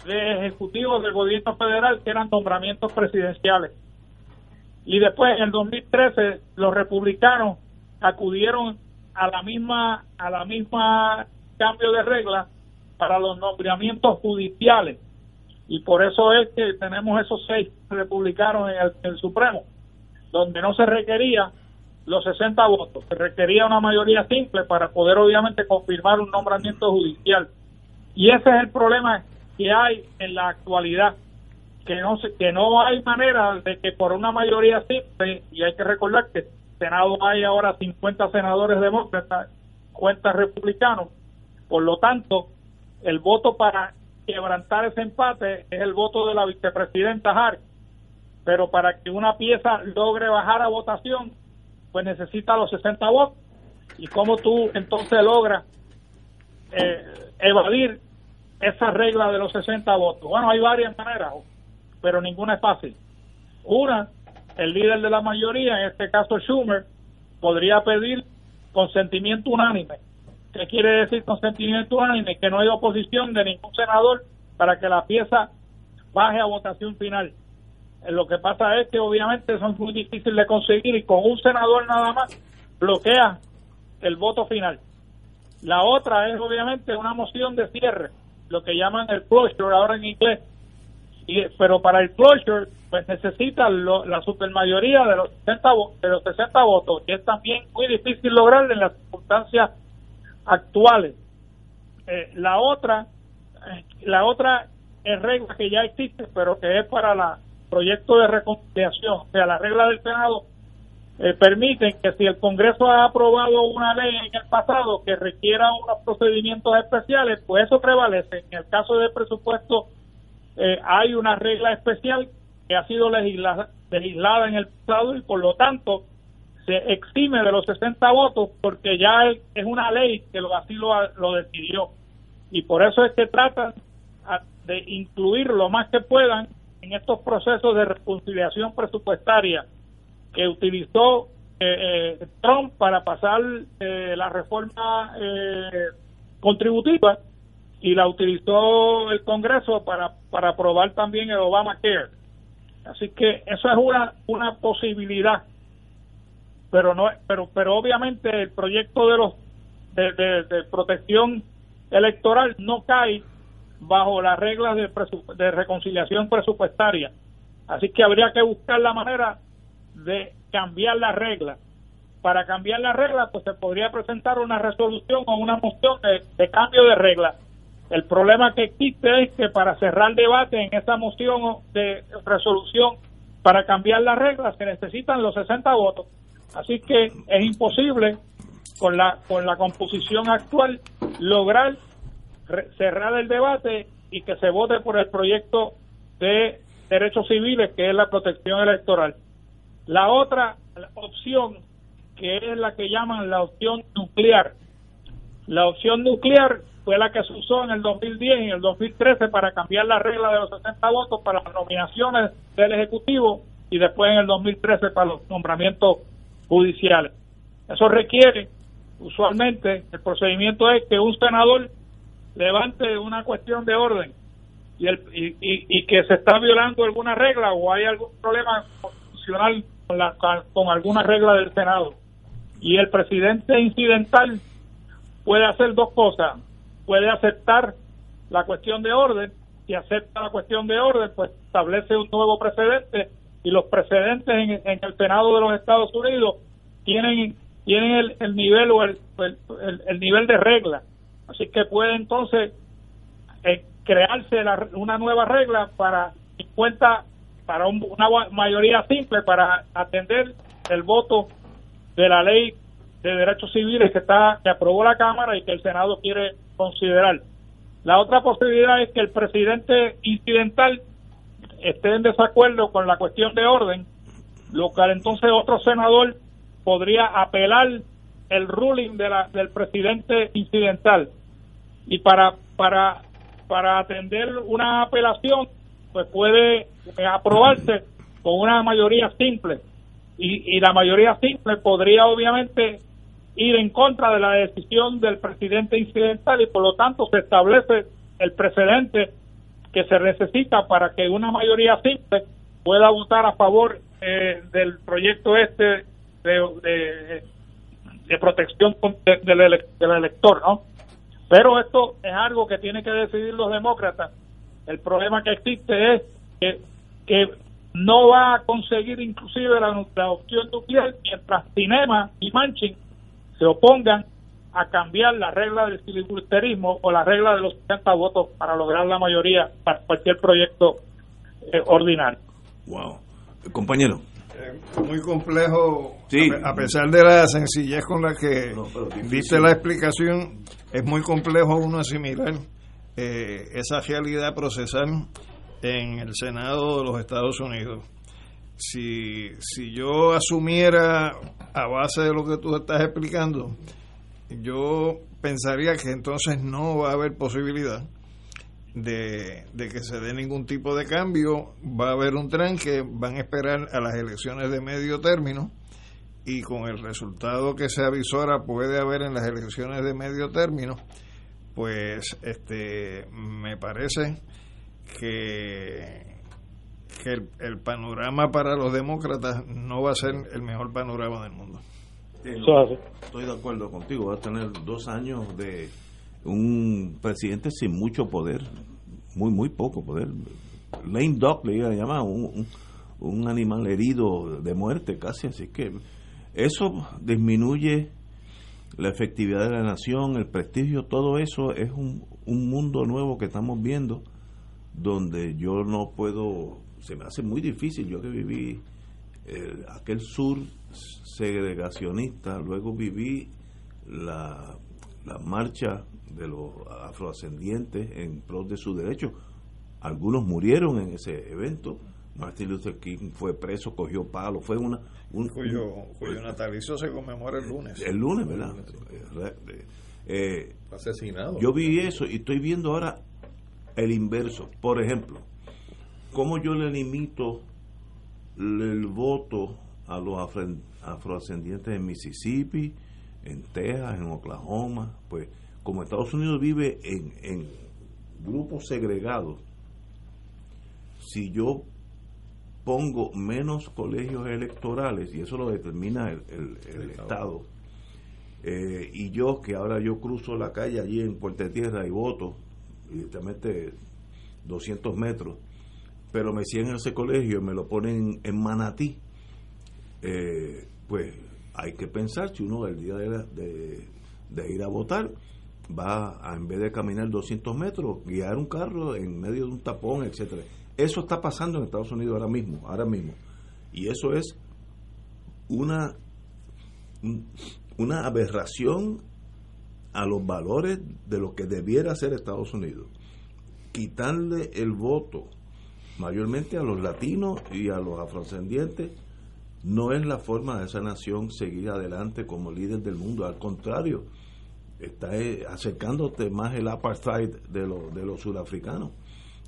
de ejecutivos del gobierno federal que eran nombramientos presidenciales. Y después, en el 2013, los republicanos acudieron a la misma a la misma cambio de regla para los nombramientos judiciales y por eso es que tenemos esos seis republicanos en el, Supremo, donde no se requería los 60 votos, se requería una mayoría simple para poder obviamente confirmar un nombramiento judicial. Y ese es el problema que hay en la actualidad, que no se, que no hay manera de que por una mayoría simple, y hay que recordar que Senado hay ahora 50 senadores demócratas, 50 republicanos, por lo tanto, el voto para quebrantar ese empate es el voto de la vicepresidenta Harris. Pero para que una pieza logre bajar a votación, pues necesita los 60 votos. ¿Y cómo tú entonces logras eh, evadir esa regla de los 60 votos? Bueno, hay varias maneras, pero ninguna es fácil. Una, el líder de la mayoría, en este caso Schumer, podría pedir consentimiento unánime. ¿Qué quiere decir consentimiento unánime? Que no hay oposición de ningún senador para que la pieza baje a votación final. Eh, Lo que pasa es que obviamente son muy difíciles de conseguir y con un senador nada más bloquea el voto final. La otra es obviamente una moción de cierre, lo que llaman el closure ahora en inglés. Y, pero para el closure pues necesita lo- la supermayoría de los 60 vo- de los 60 votos, que es también muy difícil lograr en las circunstancias actuales. Eh, la otra eh, la otra es regla que ya existe, pero que es para la proyecto de reconciliación, o sea, la regla del Senado eh, permiten que si el Congreso ha aprobado una ley en el pasado que requiera unos procedimientos especiales, pues eso prevalece. En el caso del presupuesto eh, hay una regla especial que ha sido legislada, legislada en el pasado y por lo tanto se exime de los 60 votos porque ya es, una ley que lo, así lo, lo decidió. Y por eso es que tratan de incluir lo más que puedan en estos procesos de reconciliación presupuestaria que utilizó eh, eh, Trump para pasar eh, la reforma eh, contributiva y la utilizó el Congreso para, para aprobar también el Obamacare. Así que eso es una, una posibilidad, pero no, pero, pero obviamente el proyecto de los de, de- protección electoral no cae bajo las reglas de, de reconciliación presupuestaria. Así que habría que buscar la manera de cambiar la regla. Para cambiar la regla, pues se podría presentar una resolución o una moción de, cambio de regla. El problema que existe es que para cerrar debate en esa moción de resolución para cambiar la regla se necesitan los 60 votos. Así que es imposible con la con la composición actual lograr cerrar el debate y que se vote por el proyecto de derechos civiles que es la protección electoral. La otra opción que es la que llaman la opción nuclear. La opción nuclear fue la que se usó en el 2010 y en el 2013 para cambiar la regla de los 60 votos para las nominaciones del Ejecutivo y después en el 2013 para los nombramientos judiciales. Eso requiere, usualmente, el procedimiento es que un senador levante una cuestión de orden y, el, y, y- que se está violando alguna regla o hay algún problema constitucional con, la, con alguna regla del Senado. Y el presidente incidental puede hacer dos cosas. Puede aceptar la cuestión de orden. Si acepta la cuestión de orden, pues establece un nuevo precedente y los precedentes en, el Senado de los Estados Unidos tienen tienen el, el nivel o el, el, el- el nivel de regla. Así que puede entonces eh, crearse la- una nueva regla para 50 para un- una mayoría simple para atender el voto de la ley de derechos civiles que está que aprobó la Cámara y que el Senado quiere considerar. La otra posibilidad es que el presidente incidental esté en desacuerdo con la cuestión de orden, lo cual entonces otro senador podría apelar el ruling del presidente incidental. Y para para para atender una apelación pues puede eh, aprobarse con una mayoría simple. Y, y la mayoría simple podría obviamente ir en contra de la decisión del presidente incidental y por lo tanto se establece el precedente que se necesita para que una mayoría simple pueda votar a favor eh, del proyecto este de, protección del, ele- del elector, ¿no? Pero esto es algo que tienen que decidir los demócratas. El problema que existe es que, no va a conseguir inclusive la, la opción nuclear mientras Cinema y Manchin se opongan a cambiar la regla del filibusterismo o la regla de los 70 votos para lograr la mayoría para cualquier proyecto eh, ordinario. Wow. Compañero. muy complejo, Sí. a pe- a pesar de la sencillez con la que diste la explicación, es muy complejo uno asimilar eh, esa realidad procesal en el Senado de los Estados Unidos. Si, si yo asumiera a base de lo que tú estás explicando, yo pensaría que entonces no va a haber posibilidad de, que se dé ningún tipo de cambio, va a haber un tren que van a esperar a las elecciones de medio término y con el resultado que se avisora puede haber en las elecciones de medio término, pues este me parece que el, panorama para los demócratas no va a ser el mejor panorama del mundo. Estoy de acuerdo contigo, va a tener dos años de un presidente sin mucho poder, muy, muy poco poder. Lane Duck le iba a llamar, un, un animal herido de muerte casi, así que eso disminuye la efectividad de la nación, el prestigio, todo eso es un, un mundo nuevo que estamos viendo donde yo no puedo, se me hace muy difícil, yo que viví eh, aquel sur segregacionista, luego viví la, la marcha de los afroascendientes en pro de sus derechos, algunos murieron en ese evento, Martin Luther King fue preso, cogió palo, fue una... Un, cuyo, cuyo natalicio se conmemora el lunes. El lunes, ¿verdad? Eh, Asesinado. Yo vi eso y estoy viendo ahora el inverso. Por ejemplo, ¿cómo yo le limito el voto a los afroascendientes en Mississippi, en Texas, en Oklahoma? Pues como Estados Unidos vive en, en grupos segregados, si yo pongo menos colegios electorales, y eso lo determina el, Estado, eh, y yo que ahora yo cruzo la calle allí en Puerta Tierra y voto, directamente 200 metros, pero me siguen en ese colegio y me lo ponen en Manatí, eh, pues hay que pensar si uno el día de, ir a votar va a, en vez de caminar 200 metros, guiar un carro en medio de un tapón, etcétera eso está pasando en Estados Unidos ahora mismo, ahora mismo. Y eso es una, una aberración a los valores de lo que debiera ser Estados Unidos. Quitarle el voto mayormente a los latinos y a los afrodescendientes no es la forma de esa nación seguir adelante como líder del mundo. Al contrario, está eh, acercándote más el apartheid de, de los surafricanos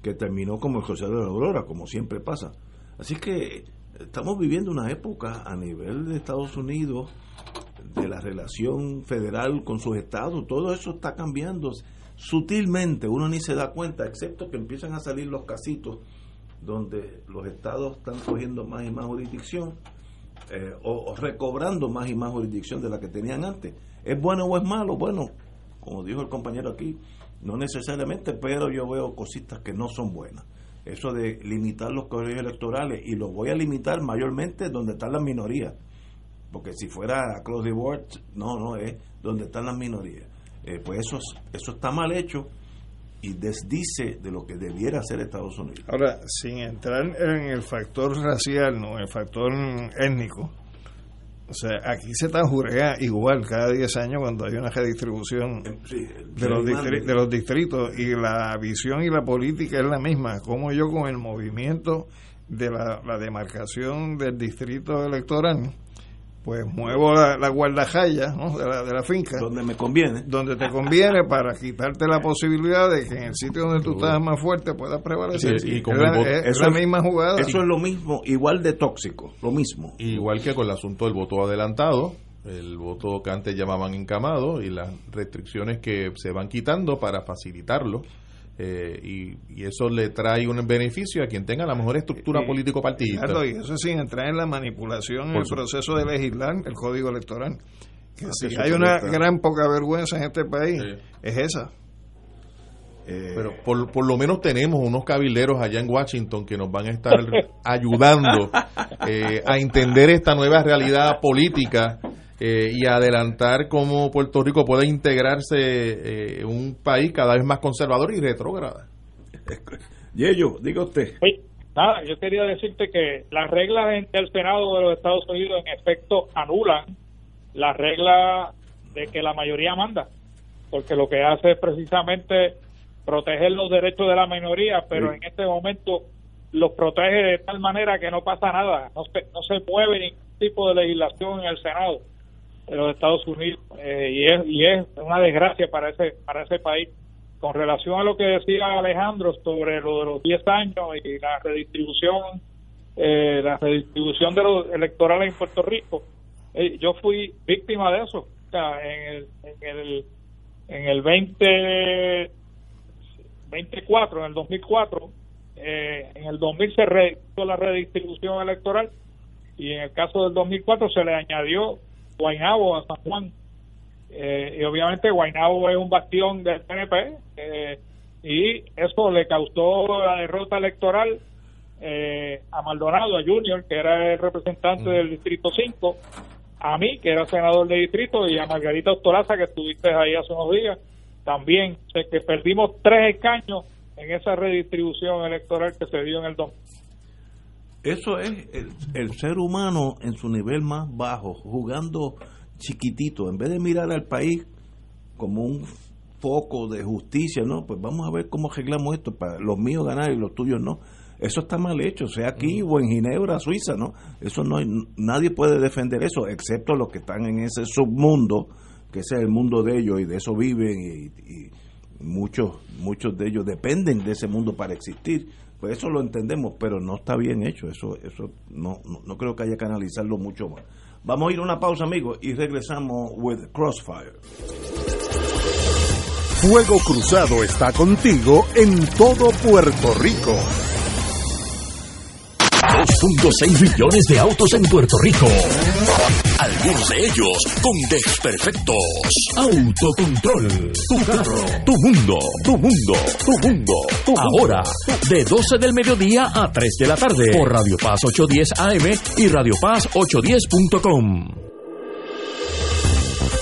que terminó como el José de la Aurora, como siempre pasa. Así que estamos viviendo una época a nivel de Estados Unidos de la relación federal con sus estados, todo eso está cambiando sutilmente, uno ni se da cuenta, excepto que empiezan a salir los casitos donde los estados están cogiendo más y más jurisdicción eh, o, recobrando más y más jurisdicción de la que tenían antes. ¿Es bueno o es malo? Bueno, como dijo el compañero aquí, no necesariamente, pero yo veo cositas que no son buenas. Eso de limitar los colegios electorales, y lo voy a limitar mayormente donde están las minorías. Porque si fuera close the board, no, no, es donde están las minorías. Eh, pues eso, eso está mal hecho y desdice de lo que debiera hacer Estados Unidos. Ahora, sin entrar en el factor racial, no, el factor étnico, o sea, aquí se jurea igual cada 10 años cuando hay una redistribución de, los de los distritos y la visión y la política es la misma. Como yo con el movimiento de la, la demarcación del distrito electoral pues muevo la, la guardajaya de, la, de la finca. Donde me conviene. Donde te conviene para quitarte la posibilidad de que en el sitio donde tú estás más fuerte puedas prevalecer. y con es, la misma jugada. Eso es lo mismo, igual de tóxico, lo mismo. Igual que con el asunto del voto adelantado, el voto que antes llamaban encamado y las restricciones que se van quitando para facilitarlo eh, y, eso le trae un beneficio a quien tenga la mejor estructura político partidista. y eso sin entrar en la manipulación en el proceso de legislar el código electoral. Que ah, si hay una gran poca vergüenza en este país, es esa. Eh, Pero por, por lo menos tenemos unos cabilderos allá en Washington que nos van a estar ayudando eh, a entender esta nueva realidad política eh, y adelantar cómo Puerto Rico puede integrarse en eh, un país cada vez más conservador y retrógrada. Yello, diga usted. nada, yo quería decirte que las reglas del Senado de los Estados Unidos en efecto anulan la regla de que la mayoría manda, porque lo que hace es precisamente proteger los derechos de la minoría, pero en este momento los protege de tal manera que no pasa nada, no se, no se mueve ningún tipo de legislación en el Senado de los Estados Unidos eh, y, es, y es una desgracia para ese para ese país con relación a lo que decía Alejandro sobre lo de los 10 años y la redistribución, eh, la redistribución de los electorales en Puerto Rico, eh, yo fui víctima de eso. O sea, en el, en el, en el 20, 24, en el 2004, eh, en el 2000 se hizo la redistribución electoral y en el caso del 2004 se le añadió Guaynabo a San Juan eh, y obviamente Guaynabo es un bastión del PNP eh, y eso le causó la derrota electoral eh, a Maldonado, a Junior, que era el representante del Distrito 5, a mí, que era senador de distrito, y a Margarita Ostolaza, que estuviste ahí hace unos días, también. que perdimos tres escaños en esa redistribución electoral que se dio en el 2. Eso es el, el ser humano en su nivel más bajo, jugando chiquitito, en vez de mirar al país como un foco de justicia, no, pues vamos a ver cómo arreglamos esto para los míos ganar y los tuyos no. Eso está mal hecho, sea aquí o en Ginebra, Suiza, ¿no? Eso no hay, nadie puede defender eso, excepto los que están en ese submundo, que ese es el mundo de ellos y de eso viven y, muchos muchos de ellos dependen de ese mundo para existir. Pues eso lo entendemos, pero no está bien hecho, eso eso no, no, no creo que haya que analizarlo mucho más. Vamos a ir a una pausa, amigos, y regresamos with Crossfire. Fuego Cruzado está contigo en todo Puerto Rico. 2.6 millones de autos en Puerto Rico. Algunos de ellos con desperfectos. Autocontrol. Tu carro. Tu mundo. Tu mundo. Tu mundo. Ahora, de 12 del mediodía a 3 de la tarde. Por Radio Paz 810 AM y Radio Paz 810.com.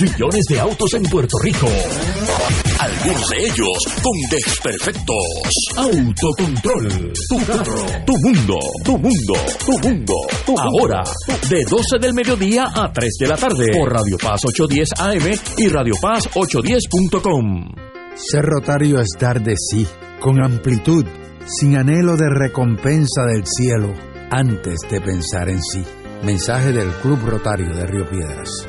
millones de autos en Puerto Rico. Algunos de ellos con desperfectos. Autocontrol. Tu carro. Tu mundo. Tu mundo. Tu mundo. Ahora, de 12 del mediodía a 3 de la tarde. Por Radio Paz 810 AM y Radio Paz 810.com. Ser rotario es dar de sí, con amplitud, sin anhelo de recompensa del cielo, antes de pensar en sí. Mensaje del Club Rotario de Río Piedras.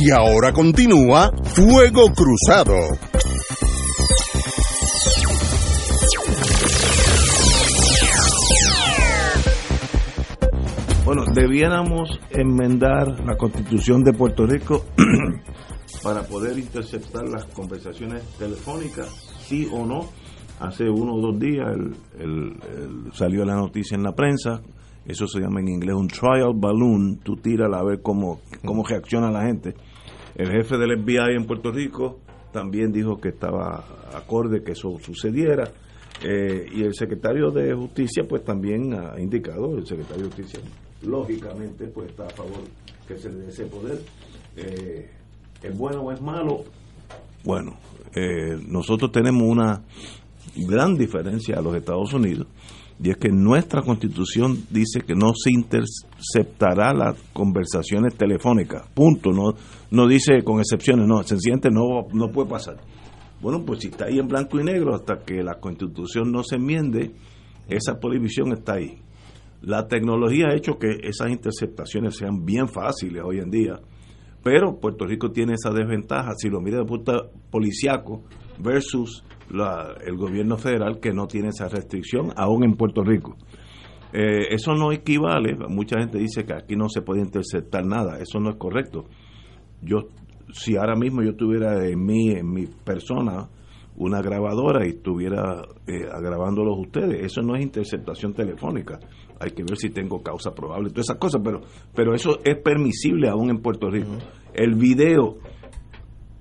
Y ahora continúa Fuego Cruzado. Bueno, debiéramos enmendar la constitución de Puerto Rico para poder interceptar las conversaciones telefónicas, sí o no. Hace uno o dos días salió la noticia en la prensa, eso se llama en inglés un trial balloon, tú tiras a ver cómo, cómo reacciona la gente. El jefe del FBI en Puerto Rico también dijo que estaba acorde que eso sucediera. Eh, y el secretario de Justicia, pues también ha indicado, el secretario de Justicia, lógicamente, pues está a favor que se le dé ese poder. Eh, ¿Es bueno o es malo? Bueno, eh, nosotros tenemos una gran diferencia a los Estados Unidos y es que nuestra constitución dice que no se interceptará las conversaciones telefónicas, punto, no, no dice con excepciones, no, sencillamente no, no puede pasar. Bueno, pues si está ahí en blanco y negro hasta que la constitución no se enmiende, esa prohibición está ahí. La tecnología ha hecho que esas interceptaciones sean bien fáciles hoy en día, pero Puerto Rico tiene esa desventaja si lo mira de punto policiaco versus la, el gobierno federal que no tiene esa restricción, aún en Puerto Rico. Eh, eso no equivale, mucha gente dice que aquí no se puede interceptar nada, eso no es correcto. Yo, si ahora mismo yo tuviera en mí, en mi persona, una grabadora y estuviera eh, grabándolos ustedes, eso no es interceptación telefónica. Hay que ver si tengo causa probable, todas esas cosas, pero, pero eso es permisible aún en Puerto Rico. El video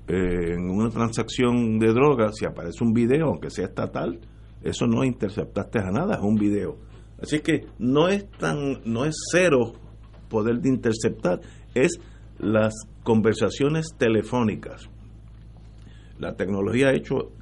eh, en una transacción de drogas, si aparece un video, aunque sea estatal, eso no interceptaste a nada, es un video. Así que no es tan, no es cero poder de interceptar, es las conversaciones telefónicas. La tecnología ha hecho,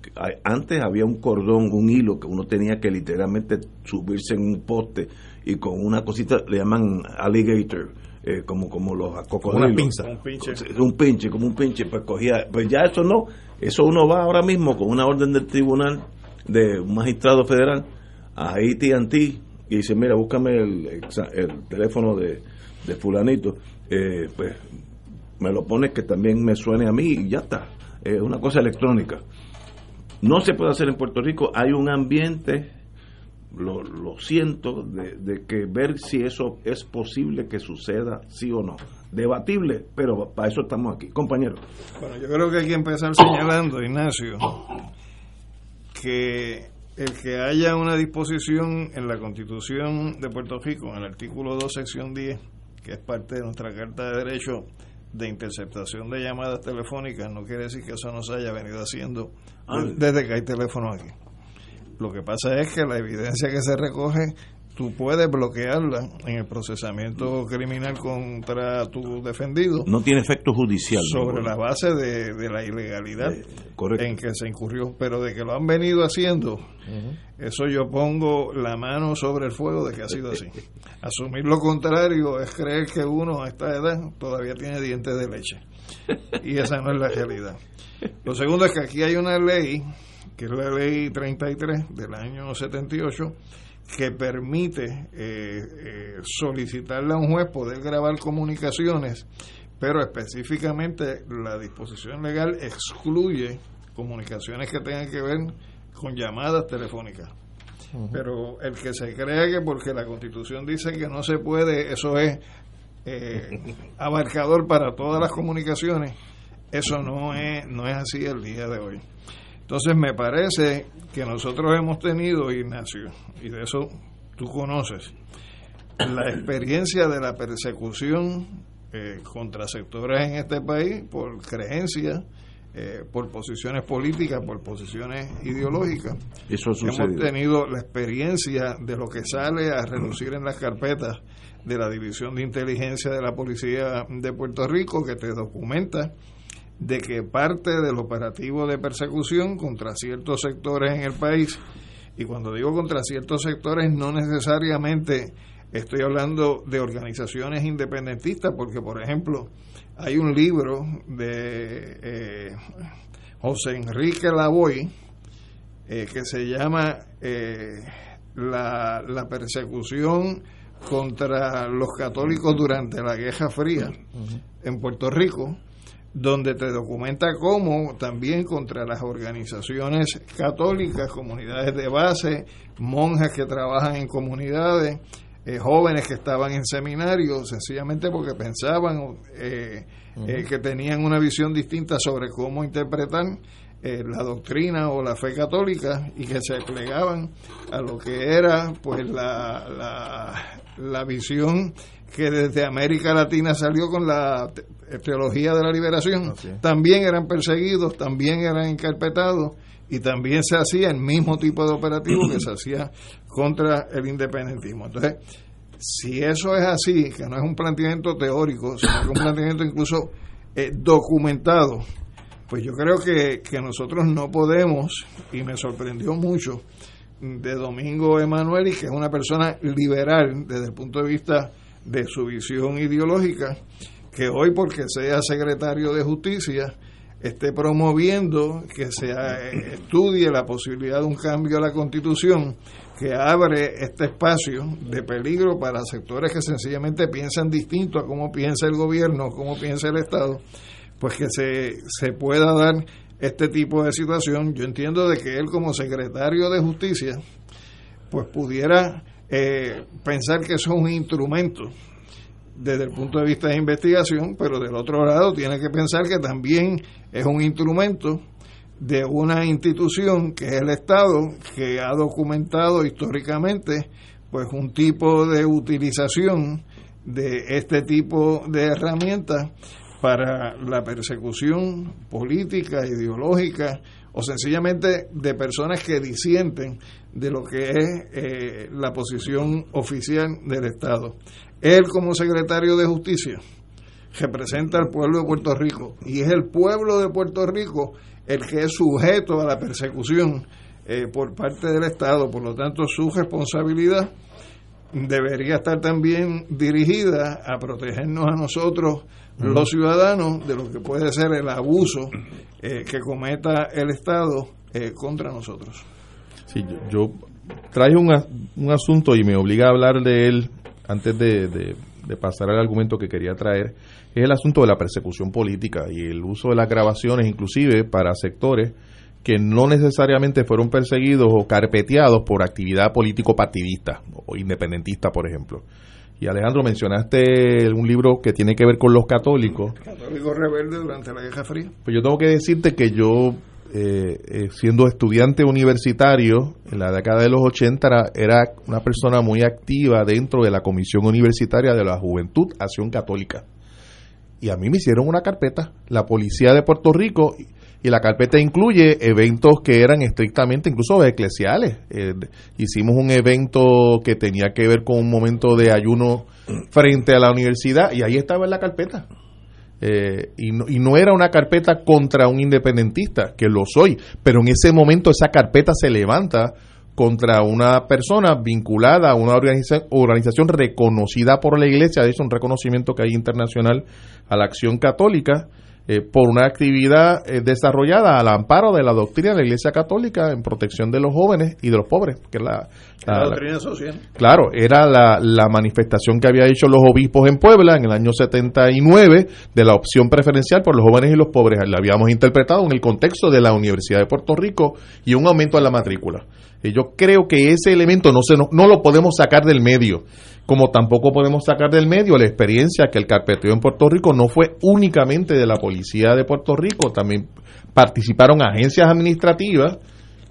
antes había un cordón, un hilo que uno tenía que literalmente subirse en un poste y con una cosita le llaman alligator, eh, como como los cocodrilos. Una pinza. Un pinche. Un pinche, como un pinche, pues cogía, pues ya eso no, eso uno va ahora mismo con una orden del tribunal de un magistrado federal a AT&T y dice, mira, búscame el, el teléfono de, de fulanito, eh, pues me lo pones que también me suene a mí y ya está, es una cosa electrónica. No se puede hacer en Puerto Rico, hay un ambiente lo, lo siento, de, de, que ver si eso es posible que suceda, sí o no. Debatible, pero para eso estamos aquí. Compañero. Bueno, yo creo que hay que empezar señalando, Ignacio, que el que haya una disposición en la Constitución de Puerto Rico, en el artículo 2, sección 10, que es parte de nuestra Carta de Derecho de interceptación de llamadas telefónicas, no quiere decir que eso no se haya venido haciendo desde que hay teléfono aquí. Lo que pasa es que la evidencia que se recoge, tú puedes bloquearla en el procesamiento criminal contra tu defendido. No tiene efecto judicial. Sobre la base de, de la ilegalidad eh, en que se incurrió. Pero de que lo han venido haciendo, uh -huh. eso yo pongo la mano sobre el fuego de que ha sido así. Asumir lo contrario es creer que uno a esta edad todavía tiene dientes de leche. Y esa no es la realidad. Lo segundo es que aquí hay una ley que es la ley 33 del año 78, que permite eh, eh, solicitarle a un juez poder grabar comunicaciones, pero específicamente la disposición legal excluye comunicaciones que tengan que ver con llamadas telefónicas. Uh -huh. Pero el que se crea que porque la constitución dice que no se puede, eso es eh, abarcador para todas las comunicaciones, eso no es, no es así el día de hoy. Entonces me parece que nosotros hemos tenido, Ignacio, y de eso tú conoces, la experiencia de la persecución eh, contra sectores en este país por creencias, eh, por posiciones políticas, por posiciones ideológicas. Eso hemos tenido la experiencia de lo que sale a relucir en las carpetas de la División de Inteligencia de la Policía de Puerto Rico, que te documenta de que parte del operativo de persecución contra ciertos sectores en el país, y cuando digo contra ciertos sectores no necesariamente estoy hablando de organizaciones independentistas, porque por ejemplo hay un libro de eh, José Enrique Lavoy eh, que se llama eh, la, la persecución contra los católicos durante la Guerra Fría en Puerto Rico, donde te documenta cómo también contra las organizaciones católicas, comunidades de base, monjas que trabajan en comunidades, eh, jóvenes que estaban en seminarios, sencillamente porque pensaban eh, uh -huh. eh, que tenían una visión distinta sobre cómo interpretar la doctrina o la fe católica y que se plegaban a lo que era pues la, la la visión que desde América Latina salió con la teología de la liberación, también eran perseguidos, también eran encarpetados y también se hacía el mismo tipo de operativo que se hacía contra el independentismo. Entonces, si eso es así, que no es un planteamiento teórico, sino que un planteamiento incluso eh, documentado, pues yo creo que, que nosotros no podemos, y me sorprendió mucho, de Domingo Emanuel, y que es una persona liberal desde el punto de vista de su visión ideológica, que hoy porque sea secretario de justicia esté promoviendo que se eh, estudie la posibilidad de un cambio a la constitución que abre este espacio de peligro para sectores que sencillamente piensan distinto a cómo piensa el gobierno, cómo piensa el Estado, pues que se, se pueda dar este tipo de situación. Yo entiendo de que él como secretario de justicia, pues pudiera eh, pensar que eso es un instrumento desde el punto de vista de investigación, pero del otro lado tiene que pensar que también es un instrumento de una institución que es el Estado, que ha documentado históricamente pues un tipo de utilización de este tipo de herramientas para la persecución política, ideológica o sencillamente de personas que disienten de lo que es eh, la posición oficial del Estado. Él como secretario de Justicia representa al pueblo de Puerto Rico y es el pueblo de Puerto Rico el que es sujeto a la persecución eh, por parte del Estado. Por lo tanto, su responsabilidad debería estar también dirigida a protegernos a nosotros, los ciudadanos, de lo que puede ser el abuso eh, que cometa el Estado eh, contra nosotros. Sí, yo, traigo un, un, asunto y me obliga a hablar de él antes de, de, pasar al argumento que quería traer, es el asunto de la persecución política y el uso de las grabaciones, inclusive para sectores que no necesariamente fueron perseguidos o carpeteados por actividad político-partidista o independentista, por ejemplo. Y Alejandro, mencionaste un libro que tiene que ver con los católicos. Católicos rebeldes durante la Guerra Fría. Pues yo tengo que decirte que yo eh, eh, siendo estudiante universitario en la década de los 80 era, una persona muy activa dentro de la Comisión Universitaria de la Juventud Acción Católica. Y a mí me hicieron una carpeta, la Policía de Puerto Rico, y la carpeta incluye eventos que eran estrictamente incluso eclesiales. Eh, hicimos un evento que tenía que ver con un momento de ayuno frente a la universidad y ahí estaba en la carpeta. Eh, y, no, y, no, era una carpeta contra un independentista, que lo soy, pero en ese momento esa carpeta se levanta contra una persona vinculada a una organización reconocida por la iglesia, de un reconocimiento que hay internacional a la acción católica, eh, por una actividad eh, desarrollada al amparo de la doctrina de la Iglesia Católica en protección de los jóvenes y de los pobres, que es la, doctrina social. Claro, era la, la, manifestación que había hecho los obispos en Puebla en el año 79 de la opción preferencial por los jóvenes y los pobres. La habíamos interpretado en el contexto de la Universidad de Puerto Rico y un aumento en la matrícula. Y yo creo que ese elemento no, se, no, no lo podemos sacar del medio como tampoco podemos sacar del medio la experiencia que el carpeteo en Puerto Rico no fue únicamente de la policía de Puerto Rico, también participaron agencias administrativas,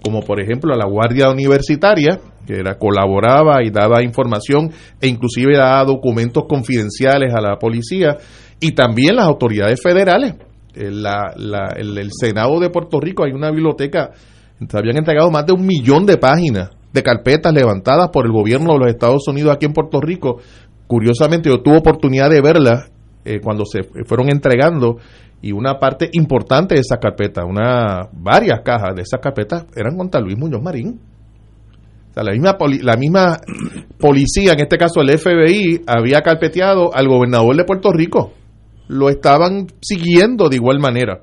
como por ejemplo la Guardia Universitaria, que era, colaboraba y daba información e inclusive daba documentos confidenciales a la policía, y también las autoridades federales. el, el Senado de Puerto Rico hay una biblioteca, se habían entregado más de un millón de páginas de carpetas levantadas por el gobierno de los Estados Unidos aquí en Puerto Rico. Curiosamente, yo tuve oportunidad de verlas eh, cuando se fueron entregando y una parte importante de esas carpetas, una, varias cajas de esas carpetas eran contra Luis Muñoz Marín. O sea, la misma, la misma policía, en este caso el FBI, había carpeteado al gobernador de Puerto Rico. Lo estaban siguiendo de igual manera.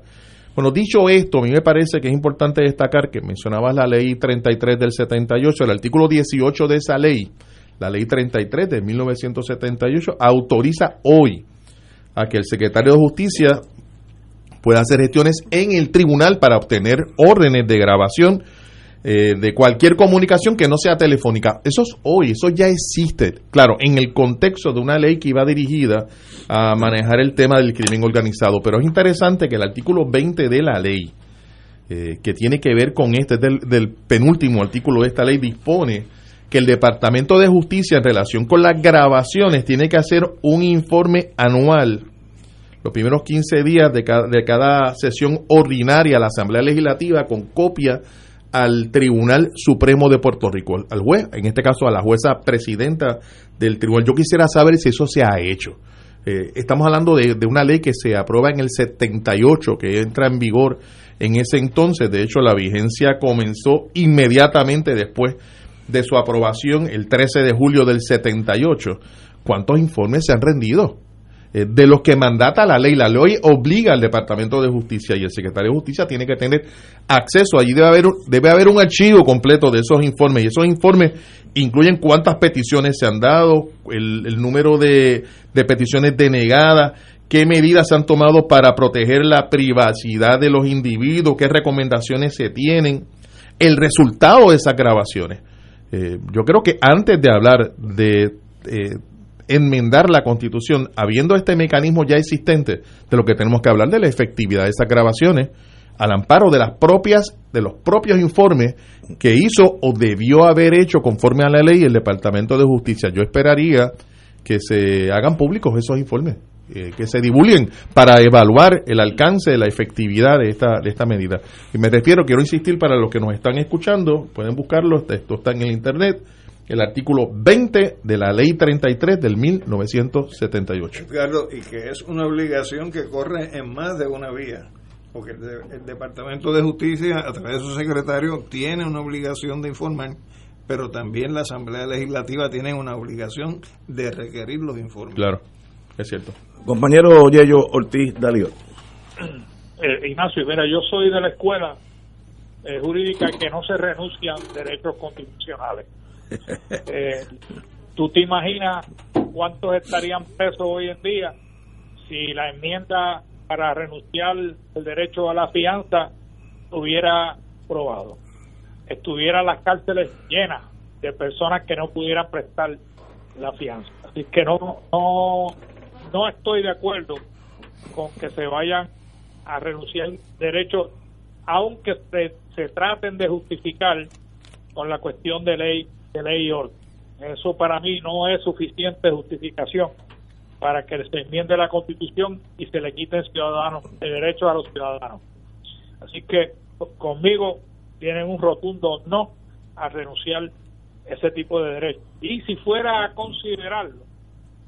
Bueno, dicho esto, a mí me parece que es importante destacar que mencionabas la ley 33 del 78, el artículo 18 de esa ley, la ley 33 de 1978, autoriza hoy a que el secretario de Justicia pueda hacer gestiones en el tribunal para obtener órdenes de grabación eh, de cualquier comunicación que no sea telefónica. Eso es hoy, eso ya existe. Claro, en el contexto de una ley que iba dirigida a manejar el tema del crimen organizado. Pero es interesante que el artículo 20 de la ley, eh, que tiene que ver con este, del, del penúltimo artículo de esta ley, dispone que el Departamento de Justicia en relación con las grabaciones tiene que hacer un informe anual los primeros 15 días de cada, de cada sesión ordinaria a la Asamblea Legislativa con copia al Tribunal Supremo de Puerto Rico, al juez, en este caso a la jueza presidenta del tribunal. Yo quisiera saber si eso se ha hecho. Eh, estamos hablando de, de, una ley que se aprueba en el 78, que entra en vigor en ese entonces. De hecho, la vigencia comenzó inmediatamente después de su aprobación el 13 de julio del 78. ¿Cuántos informes se han rendido? Eh, de los que mandata la ley. La ley obliga al Departamento de Justicia y el Secretario de Justicia tiene que tener acceso. Allí debe haber, debe haber un archivo completo de esos informes y esos informes incluyen cuántas peticiones se han dado, el, número de, de peticiones denegadas, qué medidas se han tomado para proteger la privacidad de los individuos, qué recomendaciones se tienen, el resultado de esas grabaciones. Eh, yo creo que antes de hablar de eh, enmendar la constitución, habiendo este mecanismo ya existente, de lo que tenemos que hablar de la efectividad de esas grabaciones, al amparo de las propias, de los propios informes que hizo o debió haber hecho conforme a la ley el Departamento de Justicia. Yo esperaría que se hagan públicos esos informes, eh, que se divulguen para evaluar el alcance, la efectividad de esta, de esta medida. Y me refiero, quiero insistir para los que nos están escuchando, pueden buscarlo, esto está en el internet, el artículo 20 de la ley 33 del 1978. Edgardo, y que es una obligación que corre en más de una vía, porque el, el, Departamento de Justicia, a través de su secretario, tiene una obligación de informar, pero también la Asamblea Legislativa tiene una obligación de requerir los informes. Claro, es cierto. Compañero Yello Ortiz Dalio. Eh, Ignacio, mira, yo soy de la escuela eh, jurídica que no se renuncian derechos constitucionales. Eh, ¿Tú te imaginas cuántos estarían presos hoy en día si la enmienda para renunciar el derecho a la fianza hubiera probado? Estuvieran las cárceles llenas de personas que no pudieran prestar la fianza. Así que no, no, no estoy de acuerdo con que se vayan a renunciar derechos, aunque se, se traten de justificar con la cuestión de ley de ley y orden. Eso para mí no es suficiente justificación para que se enmiende la constitución y se le quiten ciudadanos el derecho a los ciudadanos. Así que conmigo tienen un rotundo no a renunciar ese tipo de derechos. Y si fuera a considerarlo,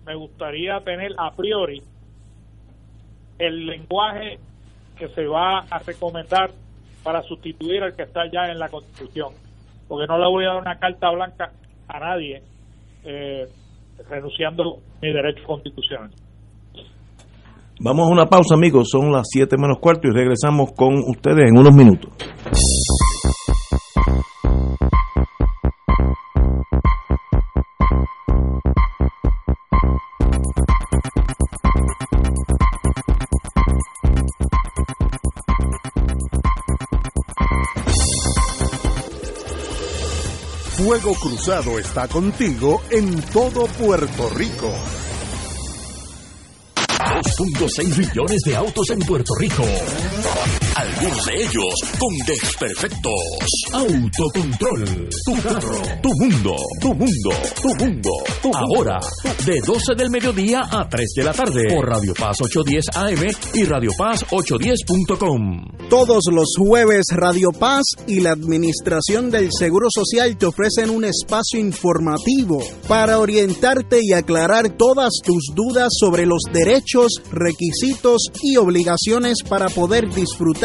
me gustaría tener a priori el lenguaje que se va a recomendar para sustituir al que está ya en la Constitución porque no le voy a dar una carta blanca a nadie eh, renunciando mi derecho constitucional. Vamos a una pausa, amigos. Son las 7 menos cuarto y regresamos con ustedes en unos minutos. Fuego Cruzado está contigo en todo Puerto Rico. 2.6 millones de autos en Puerto Rico. Algunos de ellos con desperfectos. Autocontrol. Tu carro. Tu mundo. Tu mundo. Tu mundo. Ahora, de 12 del mediodía a 3 de la tarde. Por Radio Paz 810 AM y Radio Paz 810.com. Todos los jueves Radio Paz y la Administración del Seguro Social te ofrecen un espacio informativo para orientarte y aclarar todas tus dudas sobre los derechos, requisitos y obligaciones para poder disfrutar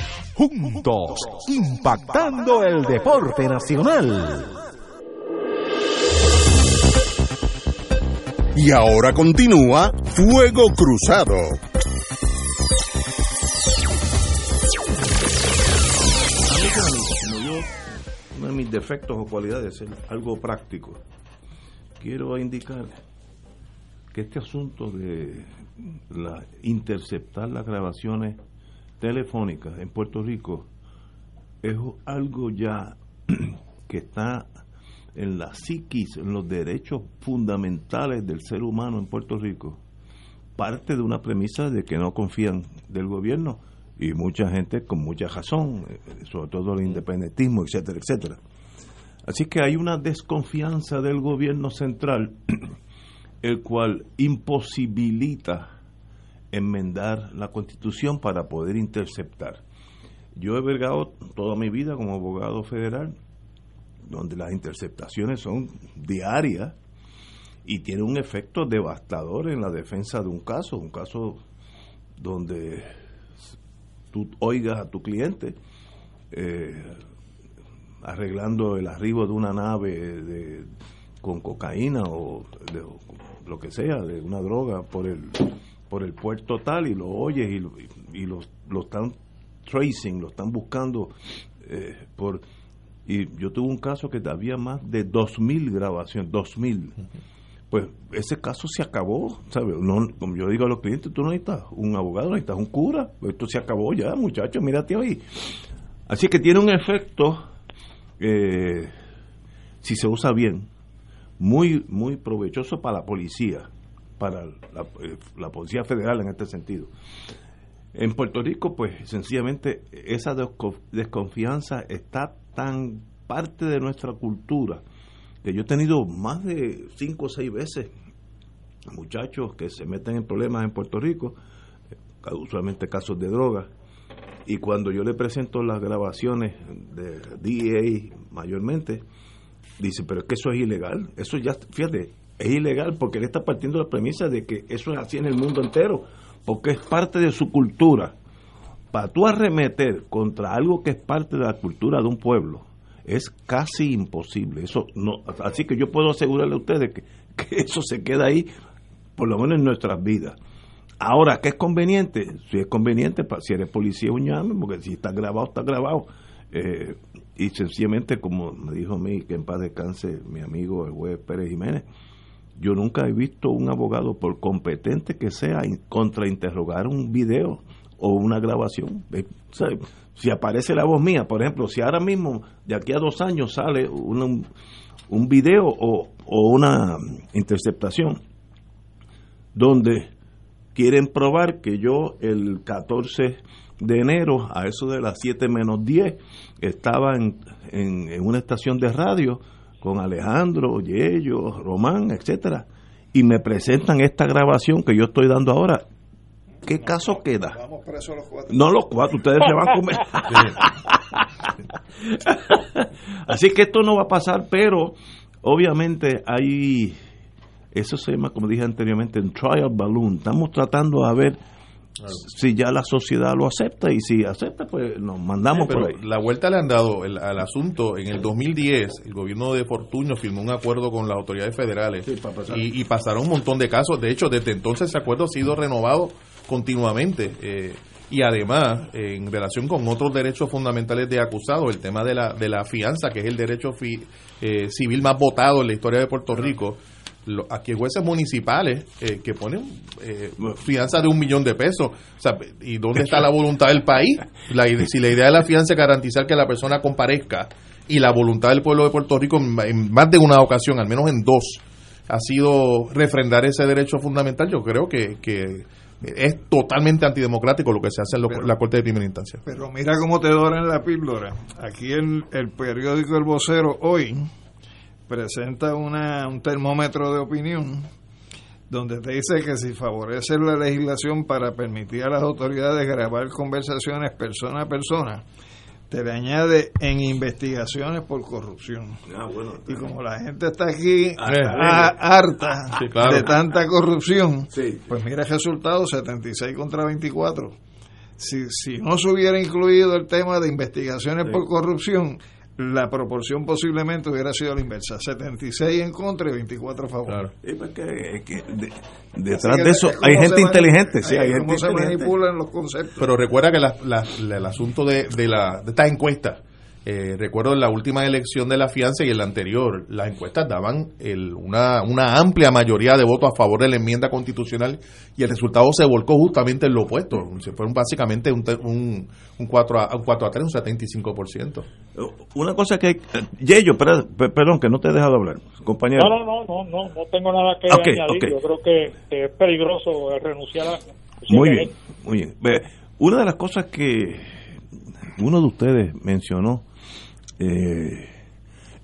Juntos, impactando el deporte nacional. Y ahora continúa Fuego Cruzado. uno de mis defectos o cualidades es algo práctico quiero indicar que este asunto de la, interceptar las grabaciones telefónicas en Puerto Rico es algo ya que está en la psiquis, en los derechos fundamentales del ser humano en Puerto Rico, parte de una premisa de que no confían del gobierno y mucha gente con mucha razón, eh, sobre todo el independentismo, etcétera, etcétera. Así que hay una desconfianza del gobierno central, el cual imposibilita enmendar la constitución para poder interceptar. Yo he vergado toda mi vida como abogado federal, donde las interceptaciones son diarias y tiene un efecto devastador en la defensa de un caso, un caso donde tú oigas a tu cliente, eh, arreglando el arribo de una nave con cocaína o de, lo que sea, de una droga por el por el puerto tal y lo oyes y, lo, y lo, están tracing, lo están buscando eh, por y yo tuve un caso que había más de 2.000 grabaciones, 2.000. Pues ese caso se acabó, ¿sabes? No, como yo digo a los clientes, tú no necesitas un abogado, necesitas un cura. Esto se acabó ya, muchachos, mírate ahí. Así que tiene un efecto eh, si se usa bien, muy, muy provechoso para la policía, para la, eh, la, policía federal en este sentido. En Puerto Rico, pues sencillamente esa desconfianza está tan parte de nuestra cultura que yo he tenido más de cinco o seis veces muchachos que se meten en problemas en Puerto Rico, usualmente casos de droga, y cuando yo le presento las grabaciones de DEA mayormente, dice, pero es que eso es ilegal. Eso ya, fíjate, es ilegal porque él está partiendo la premisa de que eso es así en el mundo entero, porque es parte de su cultura. Para tú arremeter contra algo que es parte de la cultura de un pueblo, es casi imposible. Eso no, así que yo puedo asegurarle a ustedes que, que eso se queda ahí, por lo menos en nuestras vidas. Ahora, ¿qué es conveniente? Si es conveniente, si eres policía, un llame, porque si está grabado, está grabado. Eh, y sencillamente, como me dijo a mí, que en paz descanse mi amigo el juez Pérez Jiménez, yo nunca he visto un abogado, por competente que sea, contrainterrogar un video o una grabación. si aparece la voz mía, por ejemplo, si ahora mismo, de aquí a dos años, sale un, video o, una interceptación donde quieren probar que yo el 14 de enero, a eso de las 7 menos 10, estaba en, una estación de radio con Alejandro, Yello, Román, etcétera, y me presentan esta grabación que yo estoy dando ahora. ¿Qué caso queda? Vamos presos los cuatro. No los cuatro, ustedes se van a comer. Así que esto no va a pasar, pero obviamente hay, eso se llama, como dije anteriormente, en trial balloon. Estamos tratando a ver si ya la sociedad lo acepta y si acepta, pues nos mandamos Pero por ahí. la vuelta le han dado el- al asunto. En el 2010, el gobierno de Fortuño firmó un acuerdo con las autoridades federales y, y pasaron un montón de casos. De hecho, desde entonces ese acuerdo ha sido renovado continuamente. eh, y además, en relación con otros derechos fundamentales de acusados, el tema de la, de la fianza, que es el derecho fi- eh, civil más votado en la historia de Puerto Rico, lo- aquí hay jueces municipales eh, que ponen eh, fianza de un millón de pesos. O sea, ¿y dónde está la voluntad del país? La si la idea de la fianza es garantizar que la persona comparezca y la voluntad del pueblo de Puerto Rico en, en más de una ocasión, al menos en dos, ha sido refrendar ese derecho fundamental, yo creo que, que es totalmente antidemocrático lo que se hace en lo- la Corte de Primera Instancia. Pero mira cómo te doran la píldora. Aquí el, el periódico El Vocero hoy presenta una, un termómetro de opinión donde te dice que si favorece la legislación para permitir a las autoridades grabar conversaciones persona a persona, te le añade en investigaciones por corrupción. y como la gente está aquí Ah, a- harta Sí, claro. de tanta corrupción, Sí. pues mira el resultado, 76 contra 24. Si, si no se hubiera incluido el tema de investigaciones por corrupción, la proporción posiblemente hubiera sido la inversa, 76 en contra y 24 a favor. Sí, pues es que de- detrás que de eso hay gente inteligente, sí, hay gente se inteligente. manipulan los conceptos. Pero recuerda que la- la- la- el asunto de, de, la, de estas encuestas, eh, recuerdo en la última elección de la fianza y en la anterior, las encuestas daban el- una, una amplia mayoría de votos a favor de la enmienda constitucional y el resultado se volcó justamente en lo opuesto. Se fueron básicamente un, te- un, un 4 a, un 4 a 3, un 75%. Una cosa que hay... eh, pe- perdón, que no te he dejado hablar, compañero. No, no, no, no, no, no tengo nada que Ok, añadir. ok. Yo creo que, es peligroso eh, renunciar a. Muy bien, muy bien. Una de las cosas que uno de ustedes mencionó eh,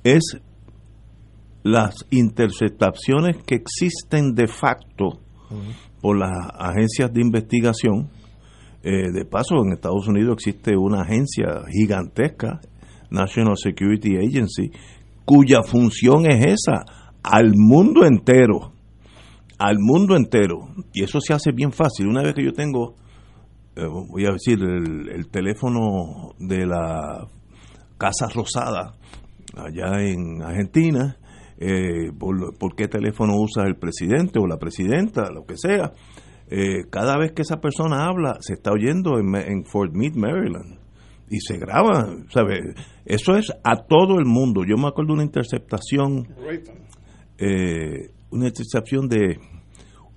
es las interceptaciones que existen de facto por las agencias de investigación. Eh, de paso, en Estados Unidos existe una agencia gigantesca, National Security Agency, cuya función es esa, al mundo entero, al mundo entero. Y eso se hace bien fácil. Una vez que yo tengo, eh, voy a decir, el, el teléfono de la Casa Rosada, allá en Argentina, eh, por, por qué teléfono usa el presidente o la presidenta, lo que sea. Eh, cada vez que esa persona habla, se está oyendo en, Fort Meade, Maryland. Y se graba, ¿sabe? Eso es a todo el mundo. Yo me acuerdo de una interceptación, eh, una intercepción de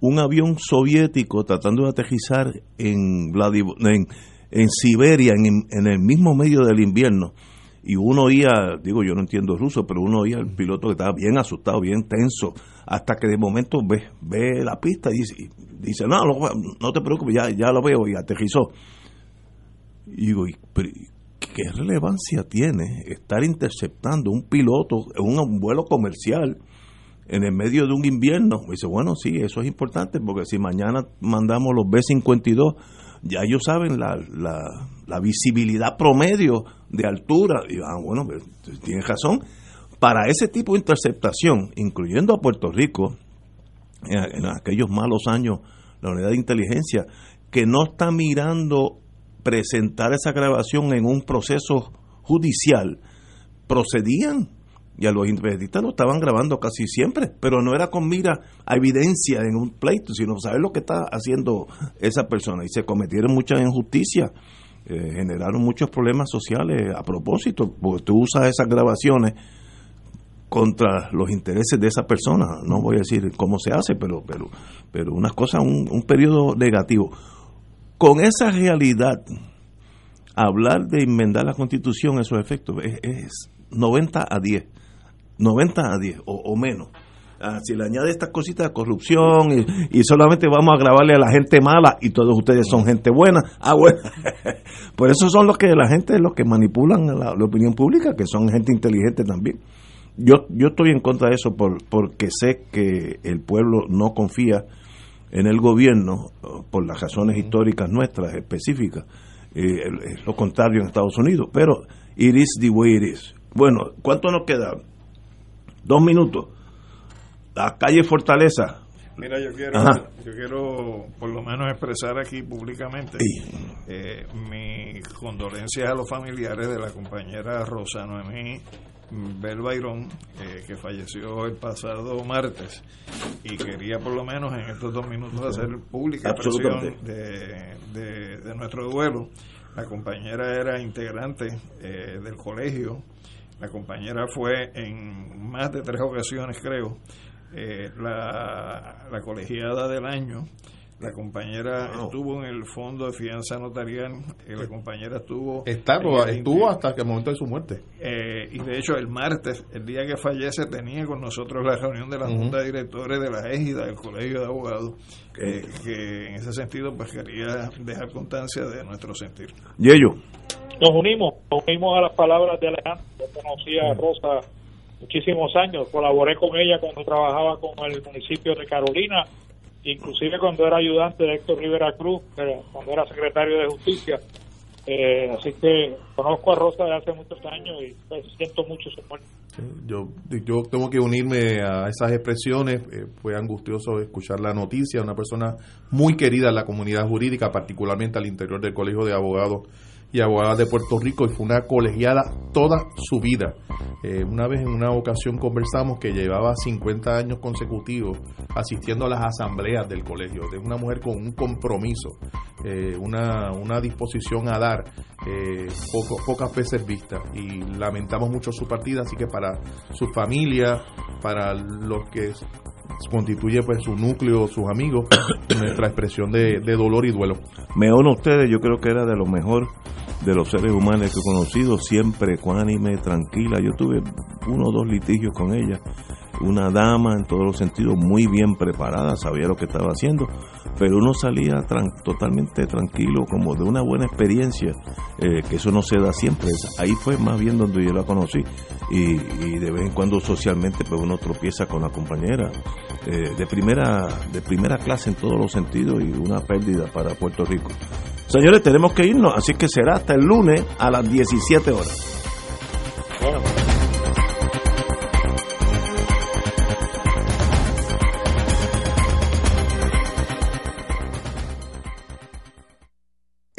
un avión soviético tratando de aterrizar en, en, Siberia, en el mismo medio del invierno. Y uno oía, digo, yo no entiendo ruso, pero uno oía al piloto que estaba bien asustado, bien tenso, hasta que de momento ve, ve la pista y dice, dice no, no, no te preocupes, ya, ya lo veo y aterrizó. Y digo, ¿y- pero, ¿y ¿qué relevancia tiene estar interceptando un piloto en un vuelo comercial en el medio de un invierno? Dice, bueno, sí, eso es importante porque si mañana mandamos los B-52, ya ellos saben la, la visibilidad promedio de altura. Y ah, bueno, pues, tienes razón. Para ese tipo de interceptación, incluyendo a Puerto Rico, en, en aquellos malos años, la unidad de inteligencia, que no está mirando presentar esa grabación en un proceso judicial, procedían y a los investigadores lo estaban grabando casi siempre, pero no era con mira a evidencia en un pleito, sino saber lo que está haciendo esa persona. Y se cometieron muchas injusticias, generaron muchos problemas sociales a propósito, porque tú usas esas grabaciones contra los intereses de esa persona. No voy a decir cómo se hace, pero pero pero unas cosas, un, un periodo negativo. Con esa realidad, hablar de enmendar la constitución, esos efectos, es, es 90 a 10. 90 a 10 o, o menos. Ah, si le añade estas cositas de corrupción y, y solamente vamos a grabarle a la gente mala y todos ustedes son gente buena, ah, bueno. Por eso son los que la gente, los que manipulan la, la opinión pública, que son gente inteligente también. Yo, yo estoy en contra de eso por, porque sé que el pueblo no confía en el gobierno eh, por las razones históricas nuestras específicas eh, lo contrario en Estados Unidos. Pero it is the way it is. Bueno, ¿cuánto nos queda? Dos minutos. La calle Fortaleza. Mira, yo quiero, yo quiero por lo menos expresar aquí públicamente eh, mis condolencias a los familiares de la compañera Rosa Noemí Bel Bayrón, eh, que falleció el pasado martes, y quería por lo menos en estos dos minutos hacer pública expresión de, de, nuestro duelo. La compañera era integrante eh, del colegio, la compañera fue en más de tres ocasiones, creo, eh, la, la colegiada del año la compañera estuvo en el fondo de fianza notarial, y la compañera estuvo... estuvo hasta el momento de su muerte. Eh, y de hecho el martes, el día que fallece, tenía con nosotros la reunión de la Junta de Directores de la égida del Colegio de Abogados, que en ese sentido pues quería dejar constancia de nuestro sentir. ¿Y ellos? Nos unimos, nos unimos a las palabras de Alejandro. Yo conocí a Rosa muchísimos años, colaboré con ella cuando trabajaba con el municipio de Carolina inclusive cuando era ayudante de Héctor Rivera Cruz, cuando era secretario de Justicia. Eh, así que conozco a Rosa de hace muchos años y pues, siento mucho su muerte. yo, yo tengo que unirme a esas expresiones. Eh, fue angustioso escuchar la noticia. Una persona muy querida en la comunidad jurídica, particularmente al interior del Colegio de Abogados y abogada de Puerto Rico y fue una colegiada toda su vida. Eh, una vez en una ocasión conversamos que llevaba 50 años consecutivos asistiendo a las asambleas del colegio. Es una mujer con un compromiso, eh, una, una, disposición a dar eh, pocas veces vista y lamentamos mucho su partida, así que para su familia, para los que constituye pues su núcleo, sus amigos, nuestra expresión de, de dolor y duelo. Me uno ustedes, yo creo que era de lo mejor de los seres humanos que he conocido, siempre ecuánime, tranquila. Yo tuve uno o dos litigios con ella, una dama en todos los sentidos muy bien preparada, sabía lo que estaba haciendo, pero uno salía totalmente tranquilo, como de una buena experiencia, eh, que eso no se da siempre. Ahí fue más bien donde yo la conocí y, de vez en cuando socialmente pues uno tropieza con la compañera eh, de primera de primera clase en todos los sentidos y una pérdida para Puerto Rico. Señores, tenemos que irnos, así que será hasta el lunes a las 17 horas.